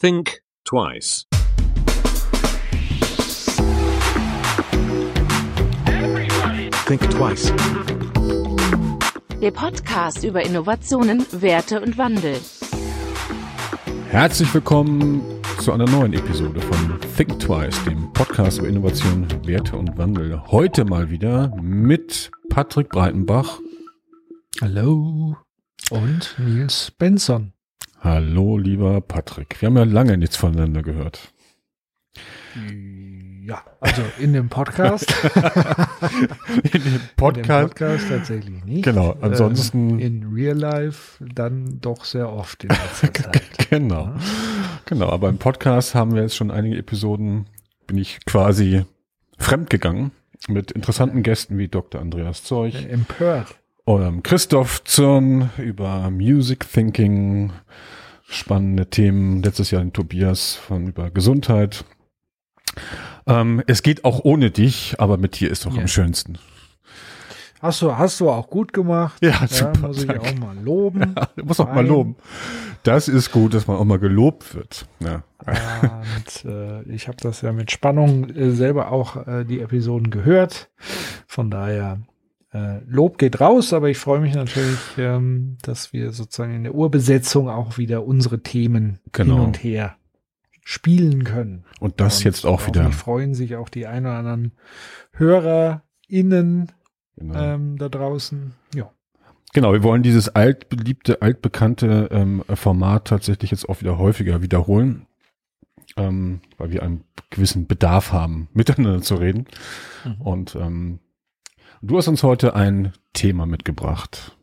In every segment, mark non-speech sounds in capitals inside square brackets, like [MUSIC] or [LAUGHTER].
Think twice. Think twice. Der Podcast über Innovationen, Werte und Wandel. Herzlich willkommen zu einer neuen Episode von Think Twice, dem Podcast über Innovation, Werte und Wandel. Heute mal wieder mit Patrick Breitenbach. Hallo. Und Nils Benson. Hallo, lieber Patrick. Wir haben ja lange nichts voneinander gehört. Ja, also in dem Podcast. In [LAUGHS] dem In dem Podcast. Podcast tatsächlich nicht. Genau, ansonsten- Ähm, in Real Life dann doch sehr oft in letzter [LAUGHS] Zeit. Genau. Genau, aber im Podcast haben wir jetzt schon einige Episoden, bin ich quasi fremdgegangen mit interessanten Gästen wie Dr. Andreas Zeug. Äh, Empört. Ähm, Christoph Zürn über Music Thinking, spannende Themen. Letztes Jahr den Tobias von über Gesundheit. Ähm, es geht auch ohne dich, aber mit dir ist doch Ja. am schönsten. Hast du, hast du auch gut gemacht. Ja, super, muss ich danke. auch mal loben. Du musst auch mal loben. Das ist gut, dass man auch mal gelobt wird. Ja. Und äh, ich habe das ja mit Spannung äh, selber auch äh, die Episoden gehört. Von daher äh, Lob geht raus, aber ich freue mich natürlich, ähm, dass wir sozusagen in der Urbesetzung auch wieder unsere Themen Genau. hin und her spielen können. Und das Und jetzt auch wieder. freuen sich auch die ein oder anderen HörerInnen Genau. ähm, da draußen. Ja. Genau, wir wollen dieses altbeliebte, altbekannte ähm, Format tatsächlich jetzt auch wieder häufiger wiederholen, ähm, weil wir einen gewissen Bedarf haben, [LAUGHS] miteinander zu reden. Mhm. Und ähm, du hast uns heute ein Thema mitgebracht.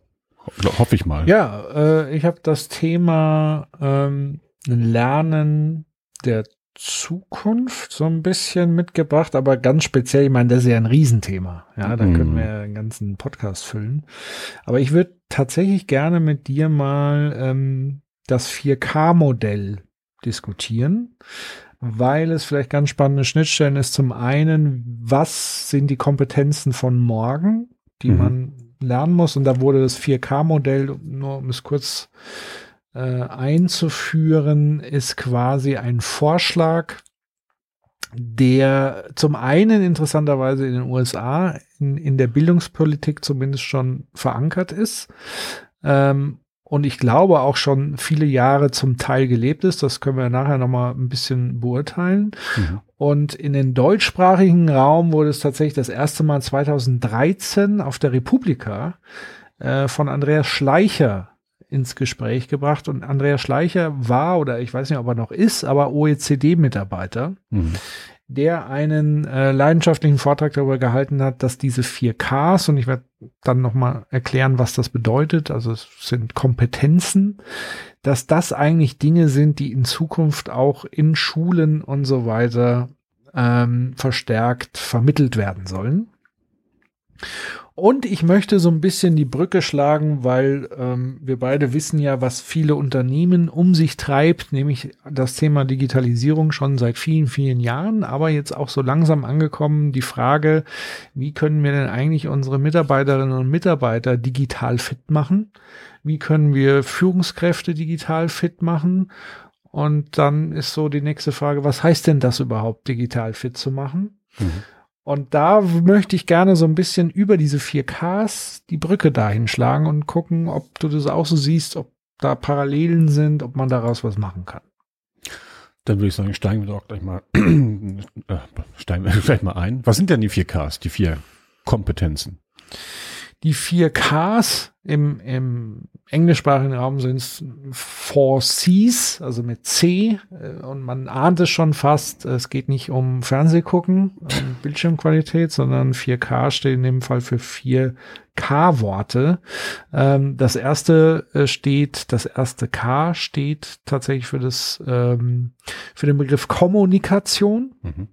Ho hoffe ich mal. Ja, äh, ich habe das Thema ähm, Lernen der Zukunft so ein bisschen mitgebracht, aber ganz speziell, ich meine, das ist ja ein Riesenthema. Ja, da Mhm. können wir einen ganzen Podcast füllen. Aber ich würde tatsächlich gerne mit dir mal ähm, das 4K-Modell diskutieren, weil es vielleicht ganz spannende Schnittstellen ist. Zum einen, was sind die Kompetenzen von morgen, die Mhm. man lernen muss? Und da wurde das 4K-Modell, nur um es kurz äh, einzuführen, ist quasi ein Vorschlag, der zum einen interessanterweise in den USA in, in der Bildungspolitik zumindest schon verankert ist. Ähm, und ich glaube auch schon viele Jahre zum Teil gelebt ist. Das können wir nachher nochmal ein bisschen beurteilen. Mhm. Und in den deutschsprachigen Raum wurde es tatsächlich das erste Mal 2013 auf der Republika äh, von Andreas Schleicher ins Gespräch gebracht. Und Andreas Schleicher war, oder ich weiß nicht, ob er noch ist, aber OECD-Mitarbeiter, Mhm. Der einen äh, leidenschaftlichen Vortrag darüber gehalten hat, dass diese 4Ks, und ich werde dann nochmal erklären, was das bedeutet, also es sind Kompetenzen, dass das eigentlich Dinge sind, die in Zukunft auch in Schulen und so weiter ähm, verstärkt vermittelt werden sollen. Und ich möchte so ein bisschen die Brücke schlagen, weil ähm, wir beide wissen ja, was viele Unternehmen um sich treibt, nämlich das Thema Digitalisierung schon seit vielen, vielen Jahren, aber jetzt auch so langsam angekommen, die Frage, wie können wir denn eigentlich unsere Mitarbeiterinnen und Mitarbeiter digital fit machen? Wie können wir Führungskräfte digital fit machen? Und dann ist so die nächste Frage, was heißt denn das überhaupt, digital fit zu machen? Mhm. Und da möchte ich gerne so ein bisschen über diese 4Ks die Brücke dahin schlagen und gucken, ob du das auch so siehst, ob da Parallelen sind, ob man daraus was machen kann. Dann würde ich sagen, steigen wir doch gleich mal, [CLEARS THROAT] äh, steigen wir [LAUGHS] gleich mal ein. Was sind denn die vier Ks, die vier Kompetenzen? Die 4Ks im, im englischsprachigen Raum sind es 4Cs, also mit C. äh, Und man ahnt es schon fast, es geht nicht um Fernsehgucken, um [LAUGHS] Bildschirmqualität, sondern 4K steht in dem Fall für vier K-Worte. Ähm, das erste äh, steht, das erste K steht tatsächlich für das, ähm, für den Begriff Kommunikation. Mhm.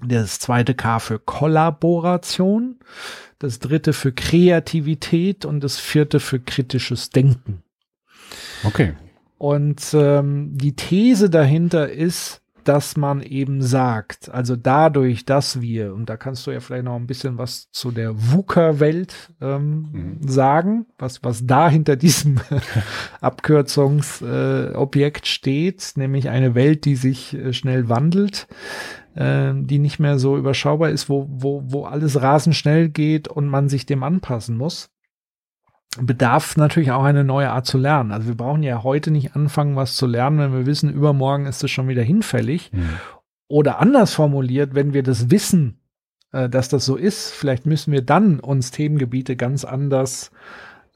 Das zweite K für Kollaboration, das dritte für Kreativität und das vierte für kritisches Denken. Okay. Und ähm, die These dahinter ist, dass man eben sagt, also dadurch, dass wir, und da kannst du ja vielleicht noch ein bisschen was zu der VUCA-Welt ähm, mhm. sagen, was, was da hinter diesem [LAUGHS] Abkürzungsobjekt äh, steht, nämlich eine Welt, die sich äh, schnell wandelt, äh, die nicht mehr so überschaubar ist, wo, wo, wo alles rasend schnell geht und man sich dem anpassen muss bedarf natürlich auch eine neue Art zu lernen. Also wir brauchen ja heute nicht anfangen, was zu lernen, wenn wir wissen, übermorgen ist es schon wieder hinfällig. Mhm. Oder anders formuliert, wenn wir das wissen, äh, dass das so ist, vielleicht müssen wir dann uns Themengebiete ganz anders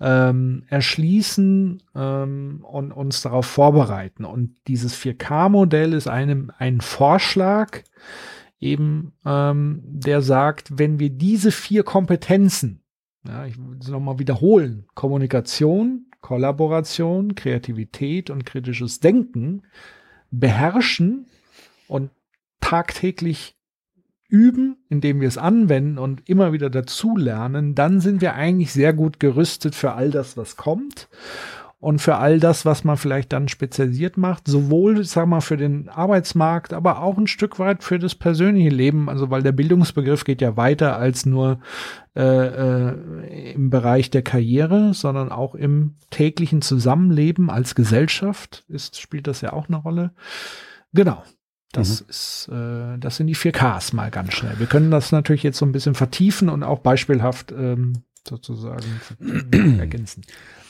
ähm, erschließen ähm, und uns darauf vorbereiten. Und dieses 4K-Modell ist einem ein Vorschlag, eben ähm, der sagt, wenn wir diese vier Kompetenzen ja, ich will es nochmal wiederholen. Kommunikation, Kollaboration, Kreativität und kritisches Denken beherrschen und tagtäglich üben, indem wir es anwenden und immer wieder dazulernen, dann sind wir eigentlich sehr gut gerüstet für all das, was kommt und für all das, was man vielleicht dann spezialisiert macht, sowohl, sag mal, für den Arbeitsmarkt, aber auch ein Stück weit für das persönliche Leben, also weil der Bildungsbegriff geht ja weiter als nur äh, äh, im Bereich der Karriere, sondern auch im täglichen Zusammenleben als Gesellschaft ist, spielt das ja auch eine Rolle. Genau. Das mhm. ist, äh, das sind die vier Ks mal ganz schnell. Wir können das natürlich jetzt so ein bisschen vertiefen und auch beispielhaft ähm, sozusagen [CLEARS THROAT] ergänzen.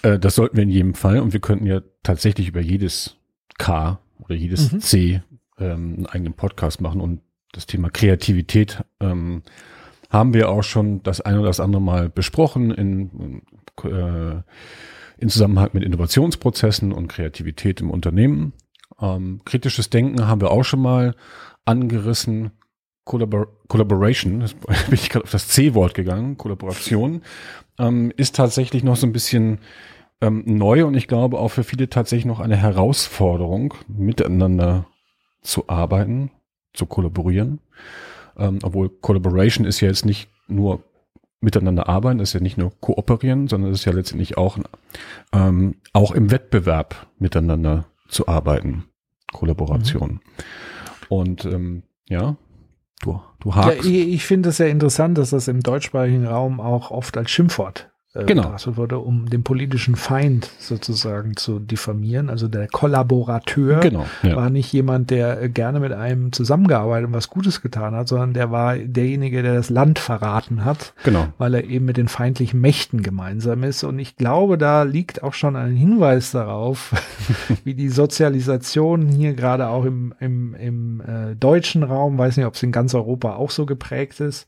Äh, das sollten wir in jedem Fall und wir könnten ja tatsächlich über jedes K oder jedes mhm. C ähm, einen eigenen Podcast machen und das Thema Kreativität ähm, haben wir auch schon das ein oder das andere Mal besprochen in, äh, in Zusammenhang mit Innovationsprozessen und Kreativität im Unternehmen. Ähm, kritisches Denken haben wir auch schon mal angerissen. Collabor Collaboration, [LAUGHS] bin ich gerade auf das C-Wort gegangen, Kollaboration, ähm, ist tatsächlich noch so ein bisschen ähm, neu und ich glaube auch für viele tatsächlich noch eine Herausforderung, miteinander zu arbeiten, zu kollaborieren. Ähm, obwohl Collaboration ist ja jetzt nicht nur miteinander arbeiten, ist ja nicht nur kooperieren, sondern es ist ja letztendlich auch, ähm, auch im Wettbewerb miteinander zu arbeiten. Kollaboration. Mhm. Und ähm, ja, du, du hakst. Ja, ich, ich finde es sehr interessant, dass das im deutschsprachigen Raum auch oft als Schimpfwort äh, genau. betrachtet wurde, um den politischen Feind sozusagen zu diffamieren. Also der Kollaborateur genau, ja. war nicht jemand, der äh, gerne mit einem zusammengearbeitet und was Gutes getan hat, sondern der war derjenige, der das Land verraten hat, genau. weil er eben mit den feindlichen Mächten gemeinsam ist. Und ich glaube, da liegt auch schon ein Hinweis darauf, [LAUGHS] wie die Sozialisation hier gerade auch im, im, im äh, deutschen Raum, weiß nicht, ob es in ganz Europa auch so geprägt ist,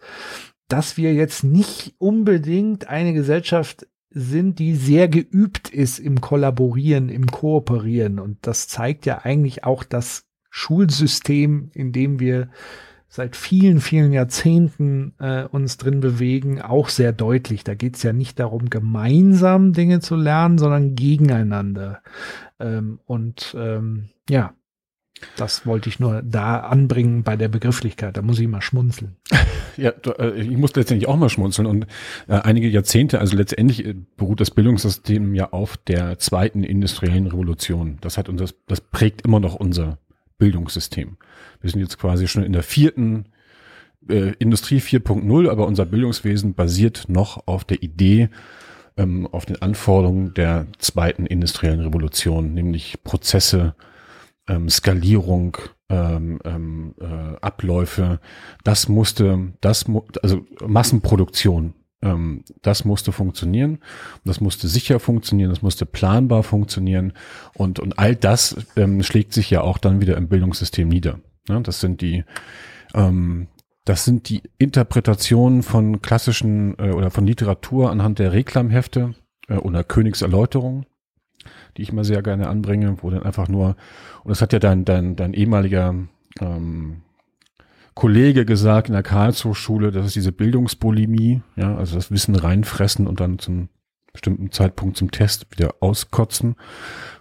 dass wir jetzt nicht unbedingt eine Gesellschaft sind, die sehr geübt ist im Kollaborieren, im Kooperieren. Und das zeigt ja eigentlich auch das Schulsystem, in dem wir seit vielen, vielen Jahrzehnten äh, uns drin bewegen, auch sehr deutlich. Da geht es ja nicht darum, gemeinsam Dinge zu lernen, sondern gegeneinander. Ähm, und ähm, ja, das wollte ich nur da anbringen bei der Begrifflichkeit. Da muss ich mal schmunzeln. [LAUGHS] Ja, äh, ich muss letztendlich auch mal schmunzeln. Und äh, einige Jahrzehnte, also letztendlich äh, beruht das Bildungssystem ja auf der zweiten industriellen Revolution. Das hat uns, das prägt immer noch unser Bildungssystem. Wir sind jetzt quasi schon in der vierten äh, Industrie 4.0, aber unser Bildungswesen basiert noch auf der Idee, ähm, auf den Anforderungen der zweiten industriellen Revolution, nämlich Prozesse, ähm, Skalierung, ähm, ähm, äh, Abläufe, das musste, das mu also Massenproduktion, ähm, das musste funktionieren, das musste sicher funktionieren, das musste planbar funktionieren. Und und all das ähm, schlägt sich ja auch dann wieder im Bildungssystem nieder. Ja, das sind die ähm, das sind die Interpretationen von klassischen äh, oder von Literatur anhand der Reklamhefte äh, oder Königserläuterung die ich mal sehr gerne anbringe, wo dann einfach nur, und das hat ja dein, dein, dein ehemaliger ähm, Kollege gesagt in der Karlshochschule, das ist diese Bildungsbulimie, ja, also das Wissen reinfressen und dann zum bestimmten Zeitpunkt zum Test wieder auskotzen.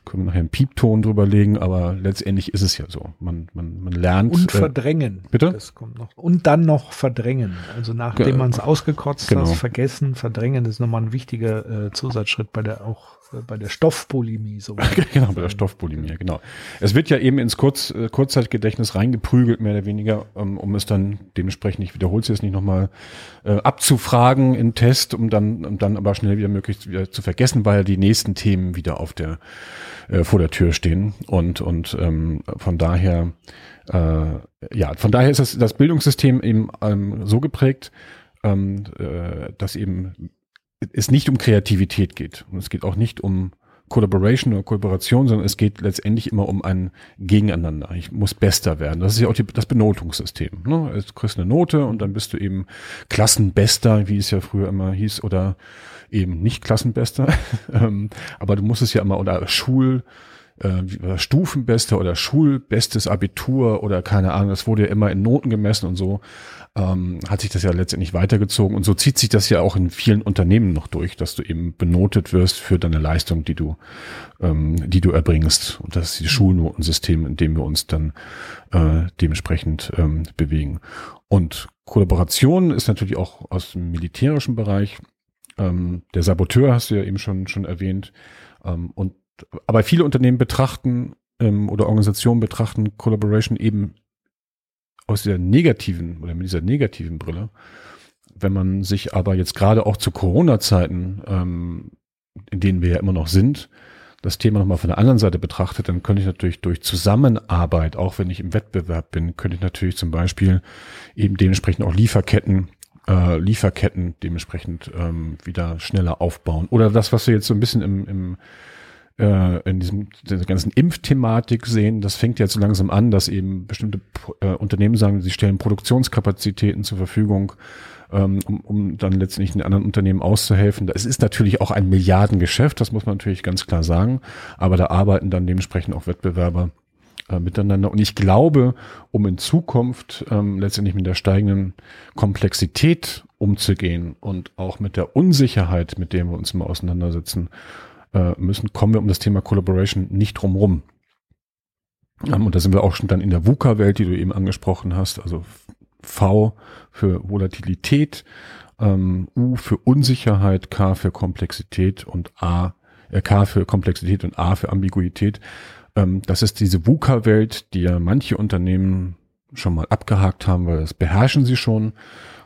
Können wir nachher einen Piepton drüber legen, aber letztendlich ist es ja so. Man, man, man lernt. Und äh, verdrängen. Bitte? Das kommt noch. Und dann noch verdrängen. Also nachdem man es ausgekotzt genau. hat, vergessen, verdrängen, das ist nochmal ein wichtiger äh, Zusatzschritt bei der auch äh, bei der Stoffbulimie so. [LAUGHS] genau, bei der Stoffbulimie, genau. Es wird ja eben ins Kurz, äh, Kurzzeitgedächtnis reingeprügelt, mehr oder weniger, ähm, um es dann dementsprechend, ich wiederhole es jetzt nicht nochmal, äh, abzufragen in Test, um dann, um dann aber schnell wieder möglichst wieder zu vergessen, weil die nächsten Themen wieder auf der, äh, vor der Tür stehen. Und, und ähm, von daher, äh, ja, von daher ist das, das Bildungssystem eben ähm, so geprägt, ähm, äh, dass eben es nicht um Kreativität geht. Und es geht auch nicht um Collaboration oder Kooperation, sondern es geht letztendlich immer um ein Gegeneinander. Ich muss bester werden. Das ist ja auch die, das Benotungssystem. Ne? Du kriegst eine Note und dann bist du eben Klassenbester, wie es ja früher immer hieß, oder eben nicht Klassenbester. [LAUGHS] Ähm, aber du musst es ja immer, oder Schul, äh, Stufenbester oder Schulbestes Abitur oder keine Ahnung, das wurde ja immer in Noten gemessen und so, ähm, hat sich das ja letztendlich weitergezogen und so zieht sich das ja auch in vielen Unternehmen noch durch, dass du eben benotet wirst für deine Leistung, die du, ähm, die du erbringst und das ist die Schulnotensystem, in dem wir uns dann äh, dementsprechend ähm, bewegen. Und Kollaboration ist natürlich auch aus dem militärischen Bereich. Ähm, der Saboteur hast du ja eben schon, schon erwähnt. Ähm, und aber viele Unternehmen betrachten ähm, oder Organisationen betrachten Collaboration eben aus dieser negativen oder mit dieser negativen Brille. Wenn man sich aber jetzt gerade auch zu Corona-Zeiten, ähm, in denen wir ja immer noch sind, das Thema nochmal von der anderen Seite betrachtet, dann könnte ich natürlich durch Zusammenarbeit, auch wenn ich im Wettbewerb bin, könnte ich natürlich zum Beispiel eben dementsprechend auch Lieferketten, äh, Lieferketten dementsprechend ähm, wieder schneller aufbauen. Oder das, was wir jetzt so ein bisschen im, im äh, in diesem dieser ganzen Impfthematik sehen, das fängt jetzt so langsam an, dass eben bestimmte äh, Unternehmen sagen, sie stellen Produktionskapazitäten zur Verfügung, ähm, um, um dann letztendlich den anderen Unternehmen auszuhelfen. Es ist natürlich auch ein Milliardengeschäft, das muss man natürlich ganz klar sagen, aber da arbeiten dann dementsprechend auch Wettbewerber äh, miteinander. Und ich glaube, um in Zukunft ähm, letztendlich mit der steigenden Komplexität umzugehen und auch mit der Unsicherheit, mit der wir uns immer auseinandersetzen, äh, müssen, kommen wir um das Thema Collaboration nicht drumrum. Ähm, und da sind wir auch schon dann in der VUCA-Welt, die du eben angesprochen hast, also V für Volatilität, ähm, U für Unsicherheit, K für Komplexität und A, äh, K für Komplexität und A für Ambiguität. Ähm, das ist diese VUCA-Welt, die ja manche Unternehmen schon mal abgehakt haben, weil das beherrschen sie schon,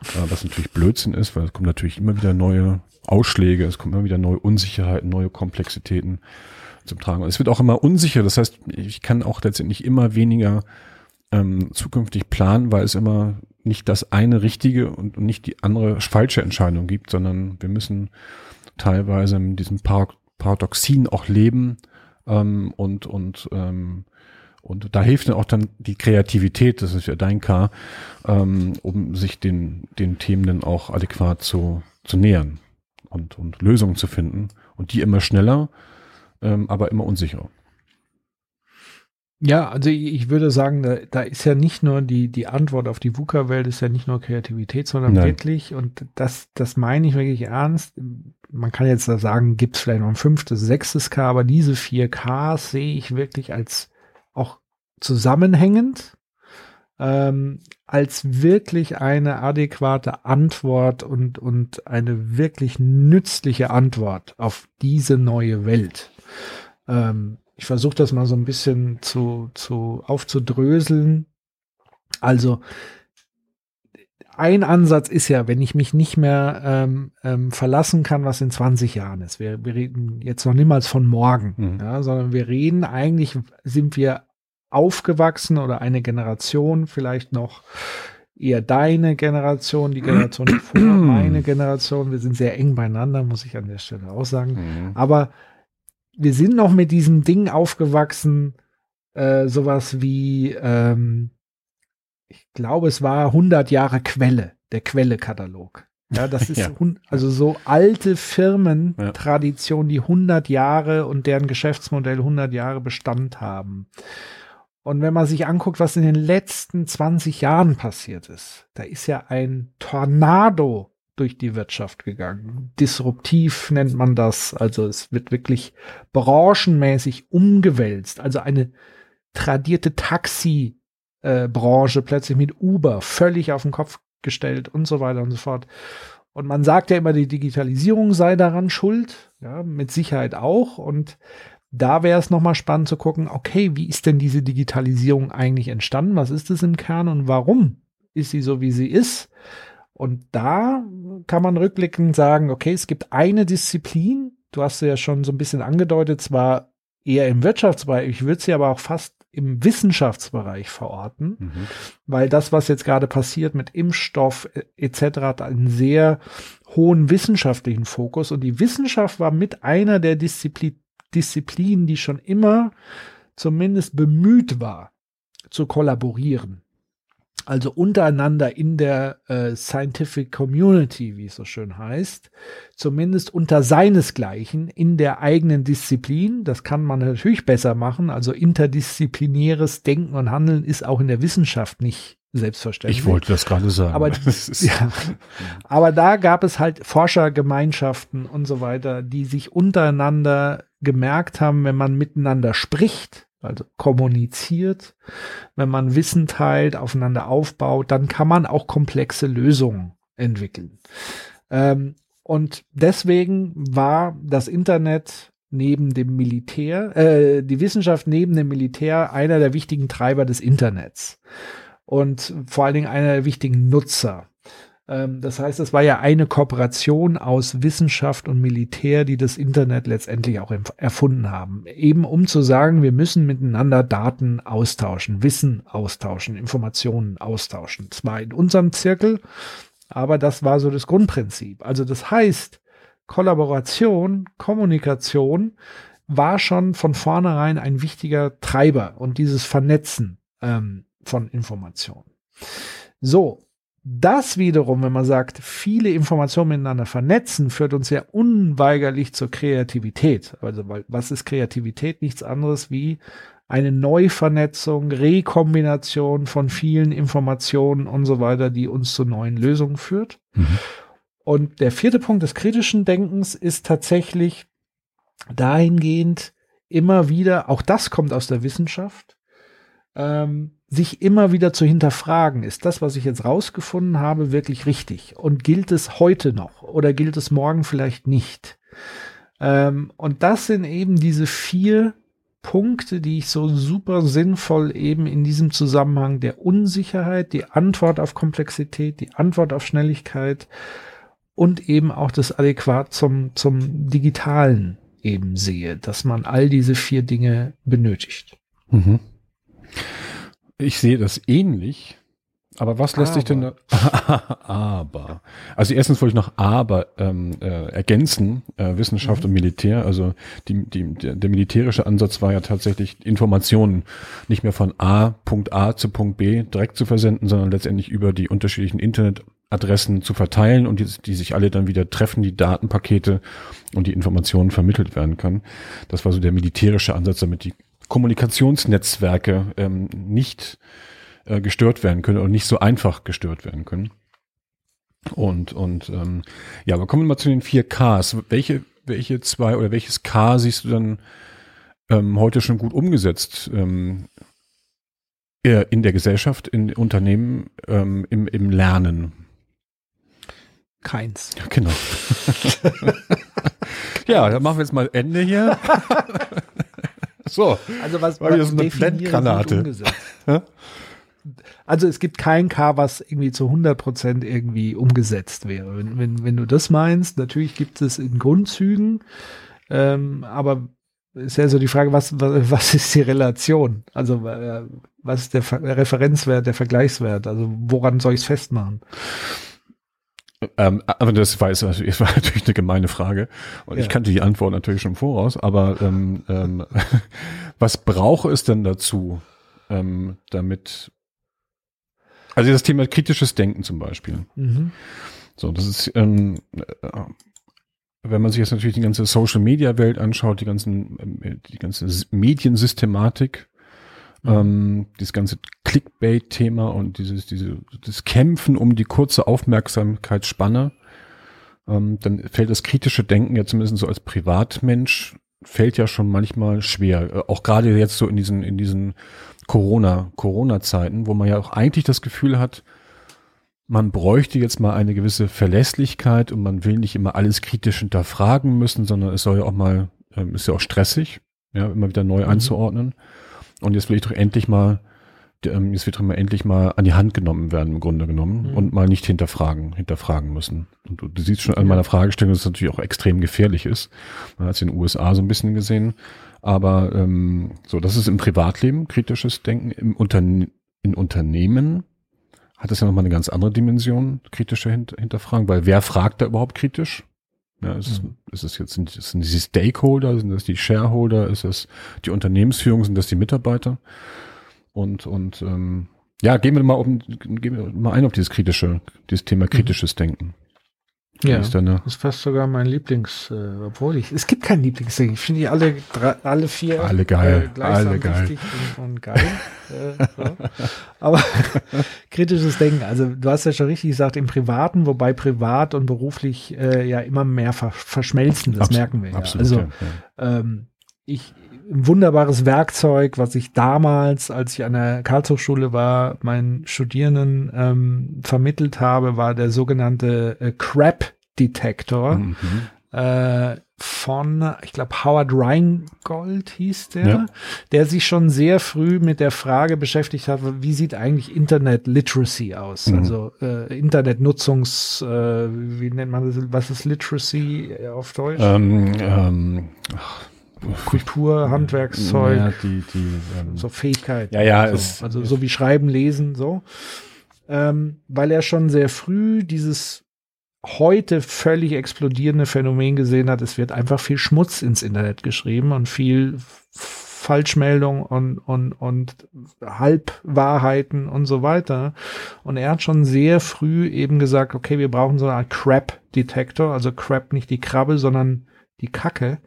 äh, was natürlich Blödsinn ist, weil es kommen natürlich immer wieder neue Ausschläge, es kommen immer wieder neue Unsicherheiten, neue Komplexitäten zum Tragen. Und es wird auch immer unsicher, das heißt, ich kann auch letztendlich immer weniger ähm, zukünftig planen, weil es immer nicht das eine richtige und nicht die andere falsche Entscheidung gibt, sondern wir müssen teilweise in diesem Paradoxien auch leben ähm, und und ähm, und da hilft dann auch dann die Kreativität, das ist ja dein K, ähm, um sich den den Themen dann auch adäquat zu zu nähern und, und Lösungen zu finden. Und die immer schneller, ähm, aber immer unsicherer. Ja, also ich würde sagen, da, da ist ja nicht nur die, die Antwort auf die VUCA-Welt ist ja nicht nur Kreativität, sondern Nein. wirklich, und das, das meine ich wirklich ernst. Man kann jetzt da sagen, gibt es vielleicht noch ein fünftes, sechstes K, aber diese vier Ks sehe ich wirklich als auch zusammenhängend ähm, als wirklich eine adäquate Antwort und, und eine wirklich nützliche Antwort auf diese neue Welt. Ähm, ich versuche das mal so ein bisschen zu, zu aufzudröseln. Also ein Ansatz ist ja, wenn ich mich nicht mehr ähm, ähm, verlassen kann, was in 20 Jahren ist. Wir, wir reden jetzt noch niemals von morgen, mhm. ja, sondern wir reden eigentlich, sind wir aufgewachsen oder eine Generation, vielleicht noch eher deine Generation, die Generation [CLEARS THROAT] vor meine Generation. Wir sind sehr eng beieinander, muss ich an der Stelle auch sagen. Mhm. Aber wir sind noch mit diesem Ding aufgewachsen, äh, sowas wie, ähm, ich glaube, es war 100 Jahre Quelle, der Quelle-Katalog. Ja, das [LAUGHS] ist ja. also so alte Firmentradition, die 100 Jahre und deren Geschäftsmodell 100 Jahre Bestand haben. Und wenn man sich anguckt, was in den letzten 20 Jahren passiert ist, da ist ja ein Tornado durch die Wirtschaft gegangen. Disruptiv nennt man das. Also es wird wirklich branchenmäßig umgewälzt. Also eine tradierte Taxi-Branche plötzlich mit Uber völlig auf den Kopf gestellt und so weiter und so fort. Und man sagt ja immer, die Digitalisierung sei daran schuld, ja, mit Sicherheit auch. Und da wäre es nochmal spannend zu gucken, okay, wie ist denn diese Digitalisierung eigentlich entstanden? Was ist es im Kern und warum ist sie so, wie sie ist? Und da kann man rückblickend sagen, okay, es gibt eine Disziplin, du hast sie ja schon so ein bisschen angedeutet, zwar eher im Wirtschaftsbereich, ich würde sie aber auch fast im Wissenschaftsbereich verorten, mhm. weil das, was jetzt gerade passiert mit Impfstoff äh, etc., hat einen sehr hohen wissenschaftlichen Fokus und die Wissenschaft war mit einer der Disziplin Disziplinen, die schon immer zumindest bemüht war, zu kollaborieren. Also untereinander in der äh, Scientific Community, wie es so schön heißt, zumindest unter seinesgleichen in der eigenen Disziplin. Das kann man natürlich besser machen. Also interdisziplinäres Denken und Handeln ist auch in der Wissenschaft nicht selbstverständlich. Ich wollte das gerade sagen. Aber, [LAUGHS] ja, aber da gab es halt Forschergemeinschaften und so weiter, die sich untereinander gemerkt haben, wenn man miteinander spricht, also kommuniziert, wenn man Wissen teilt, aufeinander aufbaut, dann kann man auch komplexe Lösungen entwickeln. Ähm, und deswegen war das Internet neben dem Militär, äh, die Wissenschaft neben dem Militär einer der wichtigen Treiber des Internets und vor allen Dingen einer der wichtigen Nutzer. Ähm, das heißt, es war ja eine Kooperation aus Wissenschaft und Militär, die das Internet letztendlich auch erfunden haben. Eben um zu sagen, wir müssen miteinander Daten austauschen, Wissen austauschen, Informationen austauschen. Zwar in unserem Zirkel, aber das war so das Grundprinzip. Also das heißt, Kollaboration, Kommunikation war schon von vornherein ein wichtiger Treiber und dieses Vernetzen ähm, von Informationen. So, das wiederum, wenn man sagt, viele Informationen miteinander vernetzen, führt uns ja unweigerlich zur Kreativität. Also, weil, was ist Kreativität? Nichts anderes wie eine Neuvernetzung, Rekombination von vielen Informationen und so weiter, die uns zu neuen Lösungen führt. Mhm. Und der vierte Punkt des kritischen Denkens ist tatsächlich dahingehend immer wieder, auch das kommt aus der Wissenschaft, ähm, sich immer wieder zu hinterfragen, ist das, was ich jetzt rausgefunden habe, wirklich richtig? Und gilt es heute noch oder gilt es morgen vielleicht nicht? Ähm, und das sind eben diese vier Punkte, die ich so super sinnvoll eben in diesem Zusammenhang der Unsicherheit, die Antwort auf Komplexität, die Antwort auf Schnelligkeit und eben auch das Adäquat zum, zum Digitalen eben sehe, dass man all diese vier Dinge benötigt. Mhm. Ich sehe das ähnlich. Aber was lässt sich denn da, [LAUGHS] aber also erstens wollte ich noch aber ähm, äh, ergänzen äh, Wissenschaft mhm. und Militär also die, die, der, der militärische Ansatz war ja tatsächlich Informationen nicht mehr von A Punkt A zu Punkt B direkt zu versenden sondern letztendlich über die unterschiedlichen Internetadressen zu verteilen und die, die sich alle dann wieder treffen die Datenpakete und die Informationen vermittelt werden kann das war so der militärische Ansatz damit die Kommunikationsnetzwerke ähm, nicht äh, gestört werden können oder nicht so einfach gestört werden können. Und, und ähm, ja, aber kommen wir mal zu den vier Ks. Welche, welche zwei oder welches K siehst du dann ähm, heute schon gut umgesetzt ähm, in der Gesellschaft, in Unternehmen, ähm, im, im Lernen? Keins. Genau. [LAUGHS] [LAUGHS] ja, dann machen wir jetzt mal Ende hier. [LAUGHS] So. Also was, was das eine Blendgranate. Also es gibt kein K, was irgendwie zu 100 Prozent irgendwie umgesetzt wäre. Wenn, wenn, wenn du das meinst, natürlich gibt es in Grundzügen, ähm, aber ist ja so die Frage, was, was, was ist die Relation? Also äh, was ist der Referenzwert, der Vergleichswert? Also woran soll ich es festmachen? Ähm, aber das war, jetzt, das [LAUGHS] war natürlich eine gemeine Frage und ja. ich kannte die Antwort natürlich schon voraus, aber ähm, ähm, [LAUGHS] was brauche es denn dazu, ähm, damit, also das Thema kritisches Denken zum Beispiel. Mhm. So, das ist, ähm, äh, wenn man sich jetzt natürlich die ganze Social Media Welt anschaut, die ganzen, äh, die ganze Mediensystematik, Mhm. Ähm, dieses ganze Clickbait-Thema und dieses, diese, das Kämpfen um die kurze Aufmerksamkeitsspanne, ähm, dann fällt das kritische Denken ja zumindest so als Privatmensch, fällt ja schon manchmal schwer. Äh, auch gerade jetzt so in diesen, in diesen Corona, Corona-Zeiten, wo man ja auch eigentlich das Gefühl hat, man bräuchte jetzt mal eine gewisse Verlässlichkeit und man will nicht immer alles kritisch hinterfragen müssen, sondern es soll ja auch mal, ähm, ist ja auch stressig, ja, immer wieder neu mhm. einzuordnen. Und jetzt will ich doch endlich mal, ähm, jetzt wird doch mal endlich mal an die Hand genommen werden, im Grunde genommen, mhm. und mal nicht hinterfragen, hinterfragen müssen. Und du, du siehst schon an ja. meiner Fragestellung, dass es natürlich auch extrem gefährlich ist. Man hat es in den USA so ein bisschen gesehen. Aber ähm, so, das ist im Privatleben kritisches Denken, im Unterne in Unternehmen hat es ja nochmal eine ganz andere Dimension, kritische Hint Hinterfragen, weil wer fragt da überhaupt kritisch? Ja, ist, mhm. ist es jetzt, sind, sind die Stakeholder, sind das die Shareholder, ist es die Unternehmensführung, sind das die Mitarbeiter? Und, und ähm, ja, gehen wir mal, auf, gehen wir mal ein auf dieses kritische, dieses Thema mhm. kritisches mhm. Denken. Ja, ist das ist fast sogar mein Lieblings, äh, obwohl ich, es gibt kein Lieblingsding. Ich finde die alle, drei, alle vier alle geil, äh, alle geil. Und, und geil. äh, so. Aber [LAUGHS] kritisches Denken, also du hast ja schon richtig gesagt, im Privaten, wobei privat und beruflich äh, ja immer mehr ver verschmelzen, das Absolut, merken wir ja. Absolut, also ja. Ähm, ich, ein wunderbares Werkzeug, was ich damals, als ich an der Karlshochschule war, meinen Studierenden ähm, vermittelt habe, war der sogenannte äh, Crap-Detektor. Mhm. Äh, von, ich glaube, Howard Rheingold hieß der, ja. der sich schon sehr früh mit der Frage beschäftigt hat, wie sieht eigentlich Internet Literacy aus? Mhm. Also äh, Internetnutzungs, äh, wie nennt man das, was ist Literacy auf Deutsch? Ähm, ähm, ach Kultur, Handwerkszeug, ja, die, die, ähm, so Fähigkeiten. Ja, ja, so. es, also so wie Schreiben, Lesen, so. Ähm, weil er schon sehr früh dieses heute völlig explodierende Phänomen gesehen hat, es wird einfach viel Schmutz ins Internet geschrieben und viel Falschmeldung und, und, und Halbwahrheiten und so weiter. Und er hat schon sehr früh eben gesagt, okay, wir brauchen so eine Art Crap-Detektor, also Crap nicht die Krabbe, sondern die Kacke.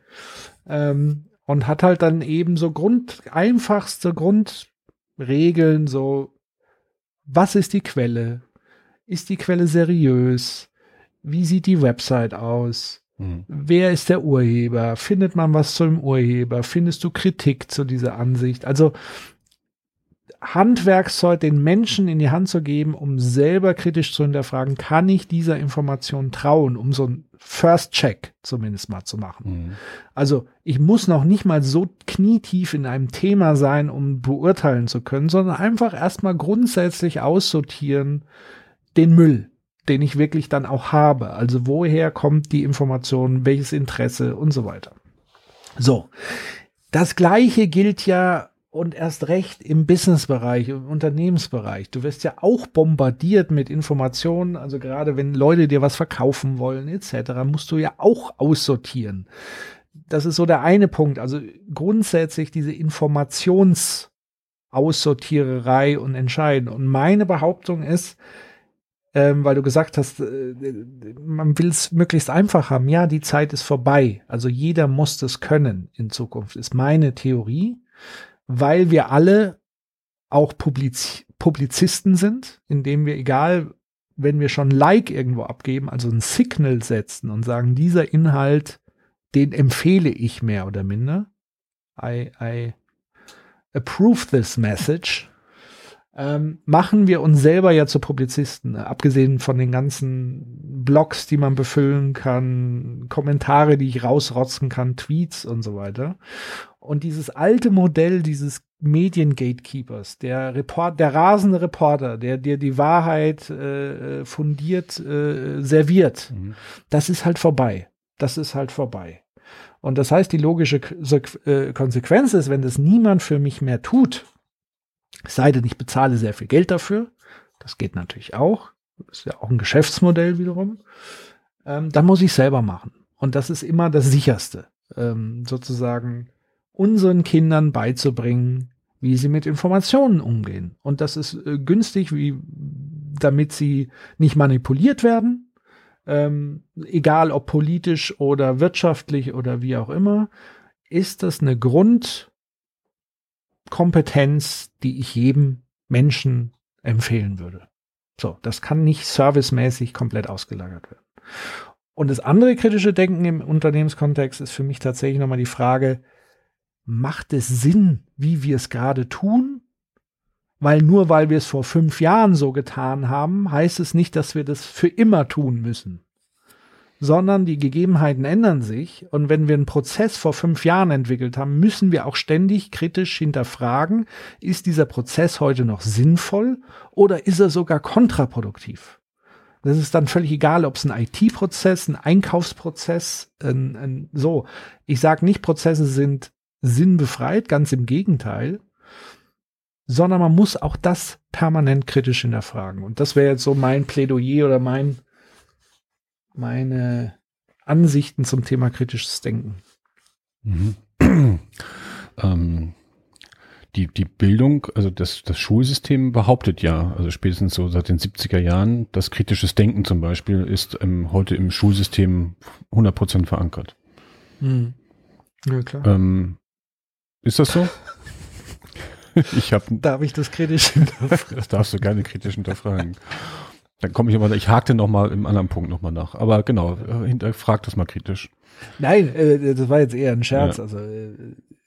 Ähm, und hat halt dann eben so Grund, einfachste Grundregeln, so, was ist die Quelle? Ist die Quelle seriös? Wie sieht die Website aus? Mhm. Wer ist der Urheber? Findet man was zum Urheber? Findest du Kritik zu dieser Ansicht? Also Handwerkszeug den Menschen in die Hand zu geben, um selber kritisch zu hinterfragen, kann ich dieser Information trauen, um so ein First Check zumindest mal zu machen. Mhm. Also ich muss noch nicht mal so knietief in einem Thema sein, um beurteilen zu können, sondern einfach erstmal grundsätzlich aussortieren den Müll, den ich wirklich dann auch habe. Also woher kommt die Information, welches Interesse und so weiter. So. Das gleiche gilt ja und erst recht im Businessbereich, im Unternehmensbereich. Du wirst ja auch bombardiert mit Informationen, also gerade wenn Leute dir was verkaufen wollen etc., musst du ja auch aussortieren. Das ist so der eine Punkt. Also grundsätzlich diese Informationsaussortiererei und Entscheiden. Und meine Behauptung ist, ähm, weil du gesagt hast, äh, man will es möglichst einfach haben. Ja, die Zeit ist vorbei. Also jeder muss das können in Zukunft, ist meine Theorie weil wir alle auch Publiz Publizisten sind, indem wir, egal, wenn wir schon Like irgendwo abgeben, also ein Signal setzen und sagen, dieser Inhalt, den empfehle ich mehr oder minder. I, I approve this message. Ähm, machen wir uns selber ja zu Publizisten, abgesehen von den ganzen Blogs, die man befüllen kann, Kommentare, die ich rausrotzen kann, Tweets und so weiter. Und dieses alte Modell dieses Mediengatekeepers, der Report, der rasende Reporter, der dir die Wahrheit äh, fundiert äh, serviert, mhm. das ist halt vorbei. Das ist halt vorbei. Und das heißt, die logische äh, Konsequenz ist, wenn das niemand für mich mehr tut, sei denn ich bezahle sehr viel Geld dafür, das geht natürlich auch, das ist ja auch ein Geschäftsmodell wiederum, ähm, dann muss ich selber machen. Und das ist immer das sicherste, ähm, sozusagen unseren Kindern beizubringen, wie sie mit Informationen umgehen. Und das ist äh, günstig, wie, damit sie nicht manipuliert werden, ähm, egal ob politisch oder wirtschaftlich oder wie auch immer, ist das eine Grundkompetenz, die ich jedem Menschen empfehlen würde. So, das kann nicht servicemäßig komplett ausgelagert werden. Und das andere kritische Denken im Unternehmenskontext ist für mich tatsächlich nochmal die Frage, macht es Sinn, wie wir es gerade tun? Weil nur weil wir es vor fünf Jahren so getan haben, heißt es nicht, dass wir das für immer tun müssen. Sondern die Gegebenheiten ändern sich. Und wenn wir einen Prozess vor fünf Jahren entwickelt haben, müssen wir auch ständig kritisch hinterfragen, ist dieser Prozess heute noch sinnvoll oder ist er sogar kontraproduktiv? Das ist dann völlig egal, ob es ein IT-Prozess, ein Einkaufsprozess, ein, ein, so. Ich sage nicht, Prozesse sind sinnbefreit, ganz im Gegenteil, sondern man muss auch das permanent kritisch hinterfragen. Und das wäre jetzt so mein Plädoyer oder mein, meine Ansichten zum Thema kritisches Denken. Mhm. [CLEARS THROAT] ähm, die, die Bildung, also das, das Schulsystem behauptet ja, also spätestens so seit den 70er Jahren, dass kritisches Denken zum Beispiel ist ähm, heute im Schulsystem 100 Prozent verankert. Mhm. Ja, klar. Ähm, ist das so? [LAUGHS] ich habe. Darf ich das kritisch hinterfragen? Das darfst du gerne kritisch hinterfragen. Dann komme ich immer, ich hakte noch mal im anderen Punkt noch mal nach. Aber genau, äh, hinterfrag das mal kritisch. Nein, äh, das war jetzt eher ein Scherz. Ja. Also äh,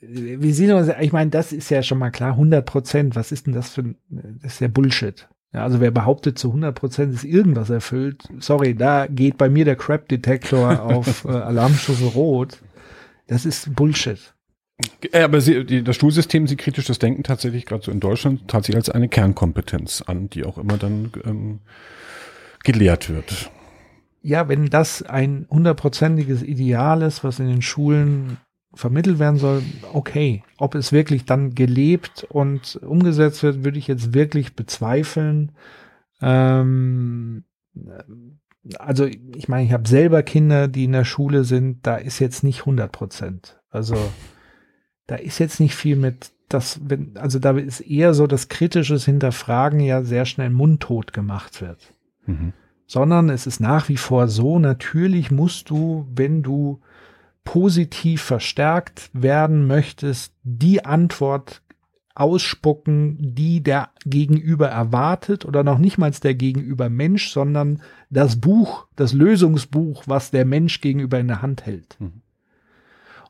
wir sehen uns, ich meine, das ist ja schon mal klar, 100 Prozent. Was ist denn das für ein, das ist ja Bullshit. Ja, also wer behauptet zu 100 Prozent ist irgendwas erfüllt, sorry, da geht bei mir der Crap-Detektor [LAUGHS] auf äh, Alarmstufe Rot. Das ist Bullshit. Ja, aber sie, die, das Schulsystem sieht kritisches Denken tatsächlich gerade so in Deutschland tatsächlich als eine Kernkompetenz an, die auch immer dann ähm, gelehrt wird. Ja, wenn das ein hundertprozentiges Ideal ist, was in den Schulen vermittelt werden soll, okay. Ob es wirklich dann gelebt und umgesetzt wird, würde ich jetzt wirklich bezweifeln. Ähm, also ich meine, ich habe selber Kinder, die in der Schule sind, da ist jetzt nicht 100 Prozent. Also [LAUGHS] da ist jetzt nicht viel mit das, wenn, also da ist eher so, dass kritisches Hinterfragen ja sehr schnell mundtot gemacht wird. Mhm. Sondern es ist nach wie vor so, natürlich musst du, wenn du positiv verstärkt werden möchtest, die Antwort ausspucken, die der Gegenüber erwartet oder noch nicht mal der Gegenüber Mensch, sondern das Buch, das Lösungsbuch, was der Mensch gegenüber in der Hand hält. Mhm.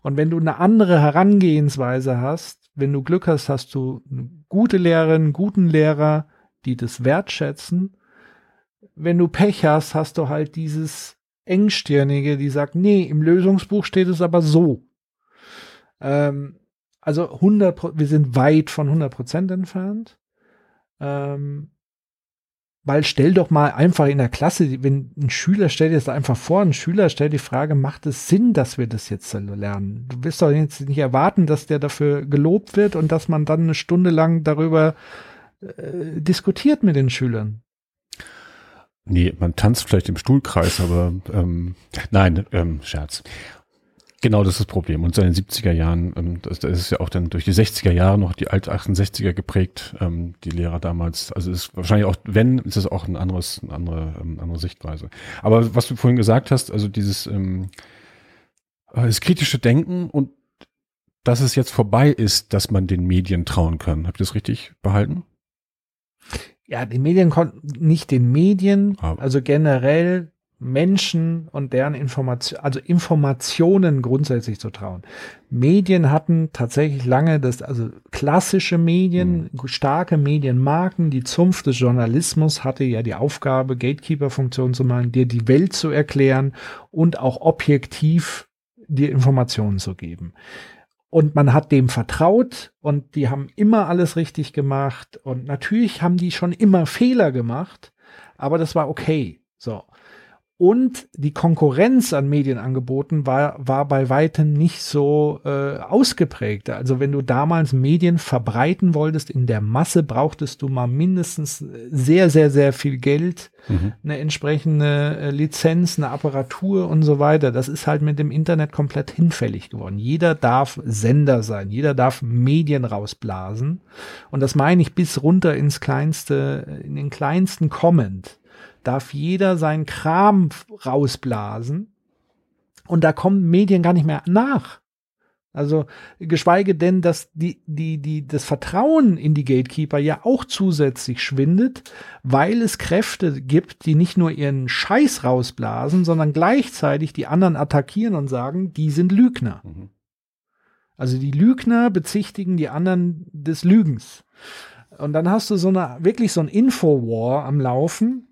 Und wenn du eine andere Herangehensweise hast, wenn du Glück hast, hast du eine gute Lehrerin, einen guten Lehrer, die das wertschätzen. Wenn du Pech hast, hast du halt dieses Engstirnige, die sagt, nee, im Lösungsbuch steht es aber so. Ähm, also 100, wir sind weit von 100 Prozent entfernt. Ähm, weil stell doch mal einfach in der Klasse, wenn ein Schüler stellt jetzt einfach vor, ein Schüler stellt die Frage, macht es Sinn, dass wir das jetzt lernen? Du wirst doch jetzt nicht erwarten, dass der dafür gelobt wird und dass man dann eine Stunde lang darüber äh, diskutiert mit den Schülern. Nee, man tanzt vielleicht im Stuhlkreis, aber ähm, nein, ähm, Scherz. Genau, das ist das Problem. Und seit den 70er Jahren, ähm, das, das ist ja auch dann durch die 60er Jahre noch die alt 68er geprägt, ähm, die Lehrer damals. Also ist wahrscheinlich auch, wenn, ist es auch ein anderes, eine andere, ähm, andere Sichtweise. Aber was du vorhin gesagt hast, also dieses ähm, äh, das kritische Denken und dass es jetzt vorbei ist, dass man den Medien trauen kann. Habt ihr das richtig behalten? Ja, die Medien konnten nicht den Medien, Aber. also generell Menschen und deren Information, also Informationen grundsätzlich zu trauen. Medien hatten tatsächlich lange das, also klassische Medien, mhm. starke Medienmarken, die Zunft des Journalismus hatte ja die Aufgabe, Gatekeeper-Funktion zu machen, dir die Welt zu erklären und auch objektiv dir Informationen zu geben. Und man hat dem vertraut und die haben immer alles richtig gemacht und natürlich haben die schon immer Fehler gemacht, aber das war okay. So. Und die Konkurrenz an Medienangeboten war, war bei weitem nicht so äh, ausgeprägt. Also wenn du damals Medien verbreiten wolltest in der Masse, brauchtest du mal mindestens sehr, sehr, sehr viel Geld, mhm. eine entsprechende äh, Lizenz, eine Apparatur und so weiter. Das ist halt mit dem Internet komplett hinfällig geworden. Jeder darf Sender sein, jeder darf Medien rausblasen. Und das meine ich bis runter ins kleinste, in den kleinsten Comment darf jeder seinen Kram rausblasen und da kommen Medien gar nicht mehr nach. Also geschweige denn, dass die, die, die, das Vertrauen in die Gatekeeper ja auch zusätzlich schwindet, weil es Kräfte gibt, die nicht nur ihren Scheiß rausblasen, sondern gleichzeitig die anderen attackieren und sagen, die sind Lügner. Mhm. Also die Lügner bezichtigen die anderen des Lügens. Und dann hast du so eine, wirklich so ein Infowar am Laufen,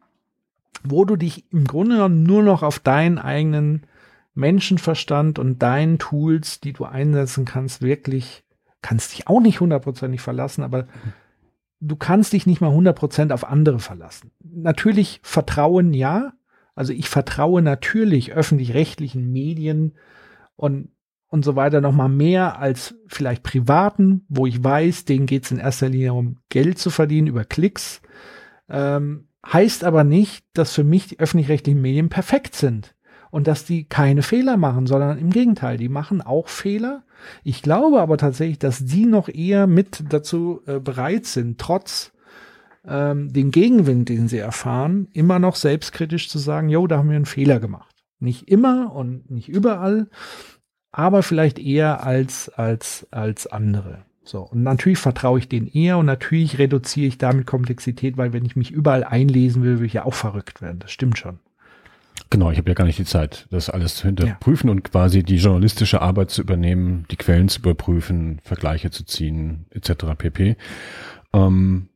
wo du dich im Grunde genommen nur noch auf deinen eigenen Menschenverstand und deinen Tools, die du einsetzen kannst, wirklich, kannst dich auch nicht hundertprozentig verlassen, aber du kannst dich nicht mal hundertprozentig auf andere verlassen. Natürlich Vertrauen ja, also ich vertraue natürlich öffentlich-rechtlichen Medien und und so weiter noch mal mehr als vielleicht privaten, wo ich weiß, denen geht es in erster Linie um Geld zu verdienen über Klicks. Ähm, heißt aber nicht, dass für mich die öffentlich-rechtlichen Medien perfekt sind und dass die keine Fehler machen, sondern im Gegenteil, die machen auch Fehler. Ich glaube aber tatsächlich, dass die noch eher mit dazu äh, bereit sind, trotz ähm, den Gegenwind, den sie erfahren, immer noch selbstkritisch zu sagen, jo, da haben wir einen Fehler gemacht. Nicht immer und nicht überall, aber vielleicht eher als, als, als andere. So. Und natürlich vertraue ich denen eher und natürlich reduziere ich damit Komplexität, weil wenn ich mich überall einlesen will, will ich ja auch verrückt werden. Das stimmt schon. Genau, ich habe ja gar nicht die Zeit, das alles zu hinterprüfen ja. und quasi die journalistische Arbeit zu übernehmen, die Quellen zu überprüfen, Vergleiche zu ziehen, etc. pp. Ähm,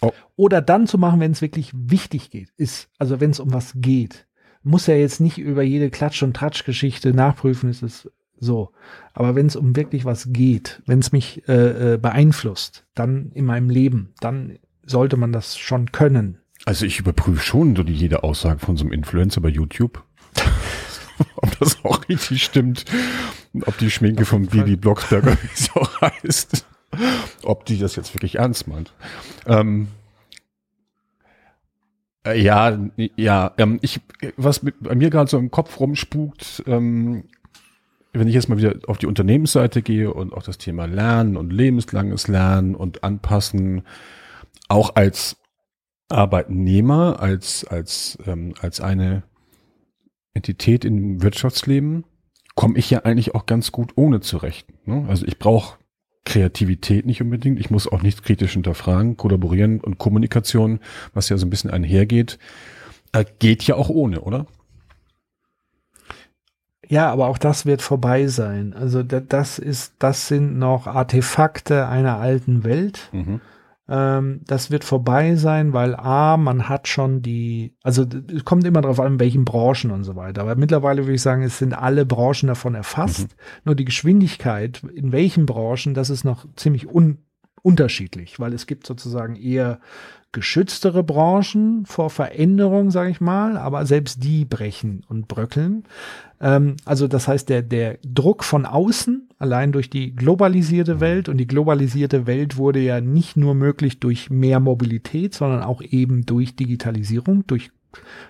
oh. Oder dann zu machen, wenn es wirklich wichtig geht, ist, also wenn es um was geht. Muss ja jetzt nicht über jede Klatsch- und Tratsch-Geschichte nachprüfen, ist es so. Aber wenn es um wirklich was geht, wenn es mich äh, äh, beeinflusst, dann in meinem Leben, dann sollte man das schon können. Also ich überprüfe schon so die jede Aussage von so einem Influencer bei YouTube. [LAUGHS] ob das auch richtig stimmt. Ob die Schminke von Bibi Blocksberger, [LAUGHS] wie auch heißt, ob die das jetzt wirklich ernst meint. Ähm, äh, ja, ja, ähm, ich, was mit, bei mir gerade so im Kopf rumspukt, ähm, wenn ich jetzt mal wieder auf die Unternehmensseite gehe und auch das Thema Lernen und lebenslanges Lernen und Anpassen, auch als Arbeitnehmer, als, als, ähm, als eine Entität im Wirtschaftsleben, komme ich ja eigentlich auch ganz gut ohne zurecht. Ne? Also ich brauche Kreativität nicht unbedingt. Ich muss auch nichts kritisch hinterfragen, kollaborieren und Kommunikation, was ja so ein bisschen einhergeht, äh, geht ja auch ohne, oder? Ja, aber auch das wird vorbei sein. Also das ist, das sind noch Artefakte einer alten Welt. Mhm. Ähm, das wird vorbei sein, weil A, man hat schon die, also es kommt immer darauf an, in welchen Branchen und so weiter. Aber mittlerweile würde ich sagen, es sind alle Branchen davon erfasst. Mhm. Nur die Geschwindigkeit, in welchen Branchen, das ist noch ziemlich un unterschiedlich, weil es gibt sozusagen eher geschütztere Branchen vor Veränderung, sage ich mal, aber selbst die brechen und bröckeln. Ähm, also das heißt, der, der Druck von außen, allein durch die globalisierte Welt, und die globalisierte Welt wurde ja nicht nur möglich durch mehr Mobilität, sondern auch eben durch Digitalisierung, durch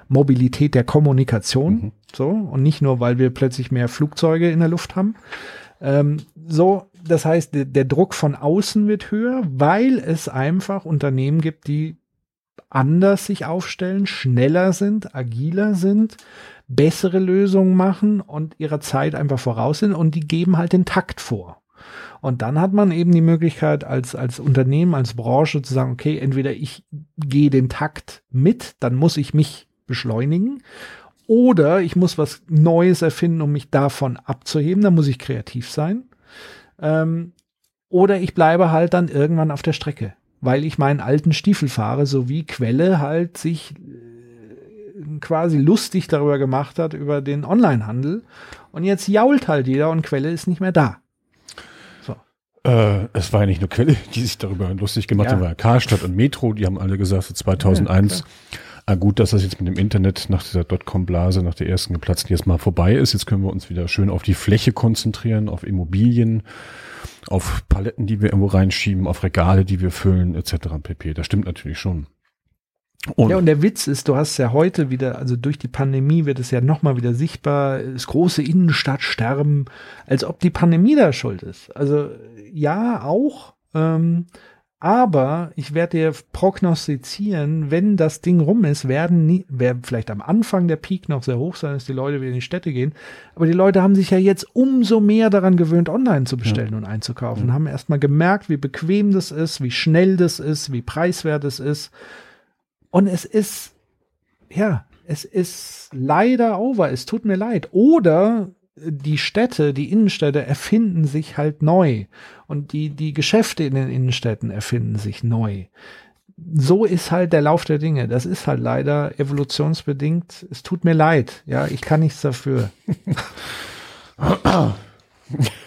Mobilität der Kommunikation, mhm. so, und nicht nur, weil wir plötzlich mehr Flugzeuge in der Luft haben. Ähm, so, das heißt, der, der Druck von außen wird höher, weil es einfach Unternehmen gibt, die anders sich aufstellen, schneller sind, agiler sind, bessere Lösungen machen und ihrer Zeit einfach voraus sind und die geben halt den Takt vor. Und dann hat man eben die Möglichkeit als, als Unternehmen, als Branche zu sagen, okay, entweder ich gehe den Takt mit, dann muss ich mich beschleunigen oder ich muss was Neues erfinden, um mich davon abzuheben, dann muss ich kreativ sein. Ähm, oder ich bleibe halt dann irgendwann auf der Strecke, weil ich meinen alten Stiefel fahre, so wie Quelle halt sich quasi lustig darüber gemacht hat, über den Onlinehandel. Und jetzt jault halt jeder und Quelle ist nicht mehr da. So. Äh, es war ja nicht nur Quelle, [LAUGHS] die sich darüber lustig gemacht ja. haben, war Karstadt und Metro, die haben alle gesagt, so 2001, ja, ah, gut, dass das jetzt mit dem Internet nach dieser Dotcom-Blase, nach der ersten geplatzten, jetzt mal vorbei ist. Jetzt können wir uns wieder schön auf die Fläche konzentrieren, auf Immobilien, auf Paletten, die wir irgendwo reinschieben, auf Regale, die wir füllen, etc. pp. Das stimmt natürlich schon. Und ja, und der Witz ist, du hast ja heute wieder, also durch die Pandemie wird es ja nochmal wieder sichtbar, das große Innenstadtsterben, als ob die Pandemie da schuld ist. Also ja, auch. Ähm, aber ich werde dir prognostizieren, wenn das Ding rum ist, werden nie, werden vielleicht am Anfang der Peak noch sehr hoch sein, dass die Leute wieder in die Städte gehen. Aber die Leute haben sich ja jetzt umso mehr daran gewöhnt, online zu bestellen ja. und einzukaufen. Ja. Haben erstmal gemerkt, wie bequem das ist, wie schnell das ist, wie preiswert es ist. Und es ist, ja, es ist leider over. Es tut mir leid. Oder die Städte, die Innenstädte erfinden sich halt neu und die, die Geschäfte in den Innenstädten erfinden sich neu. So ist halt der Lauf der Dinge. Das ist halt leider evolutionsbedingt. Es tut mir leid. Ja, ich kann nichts dafür.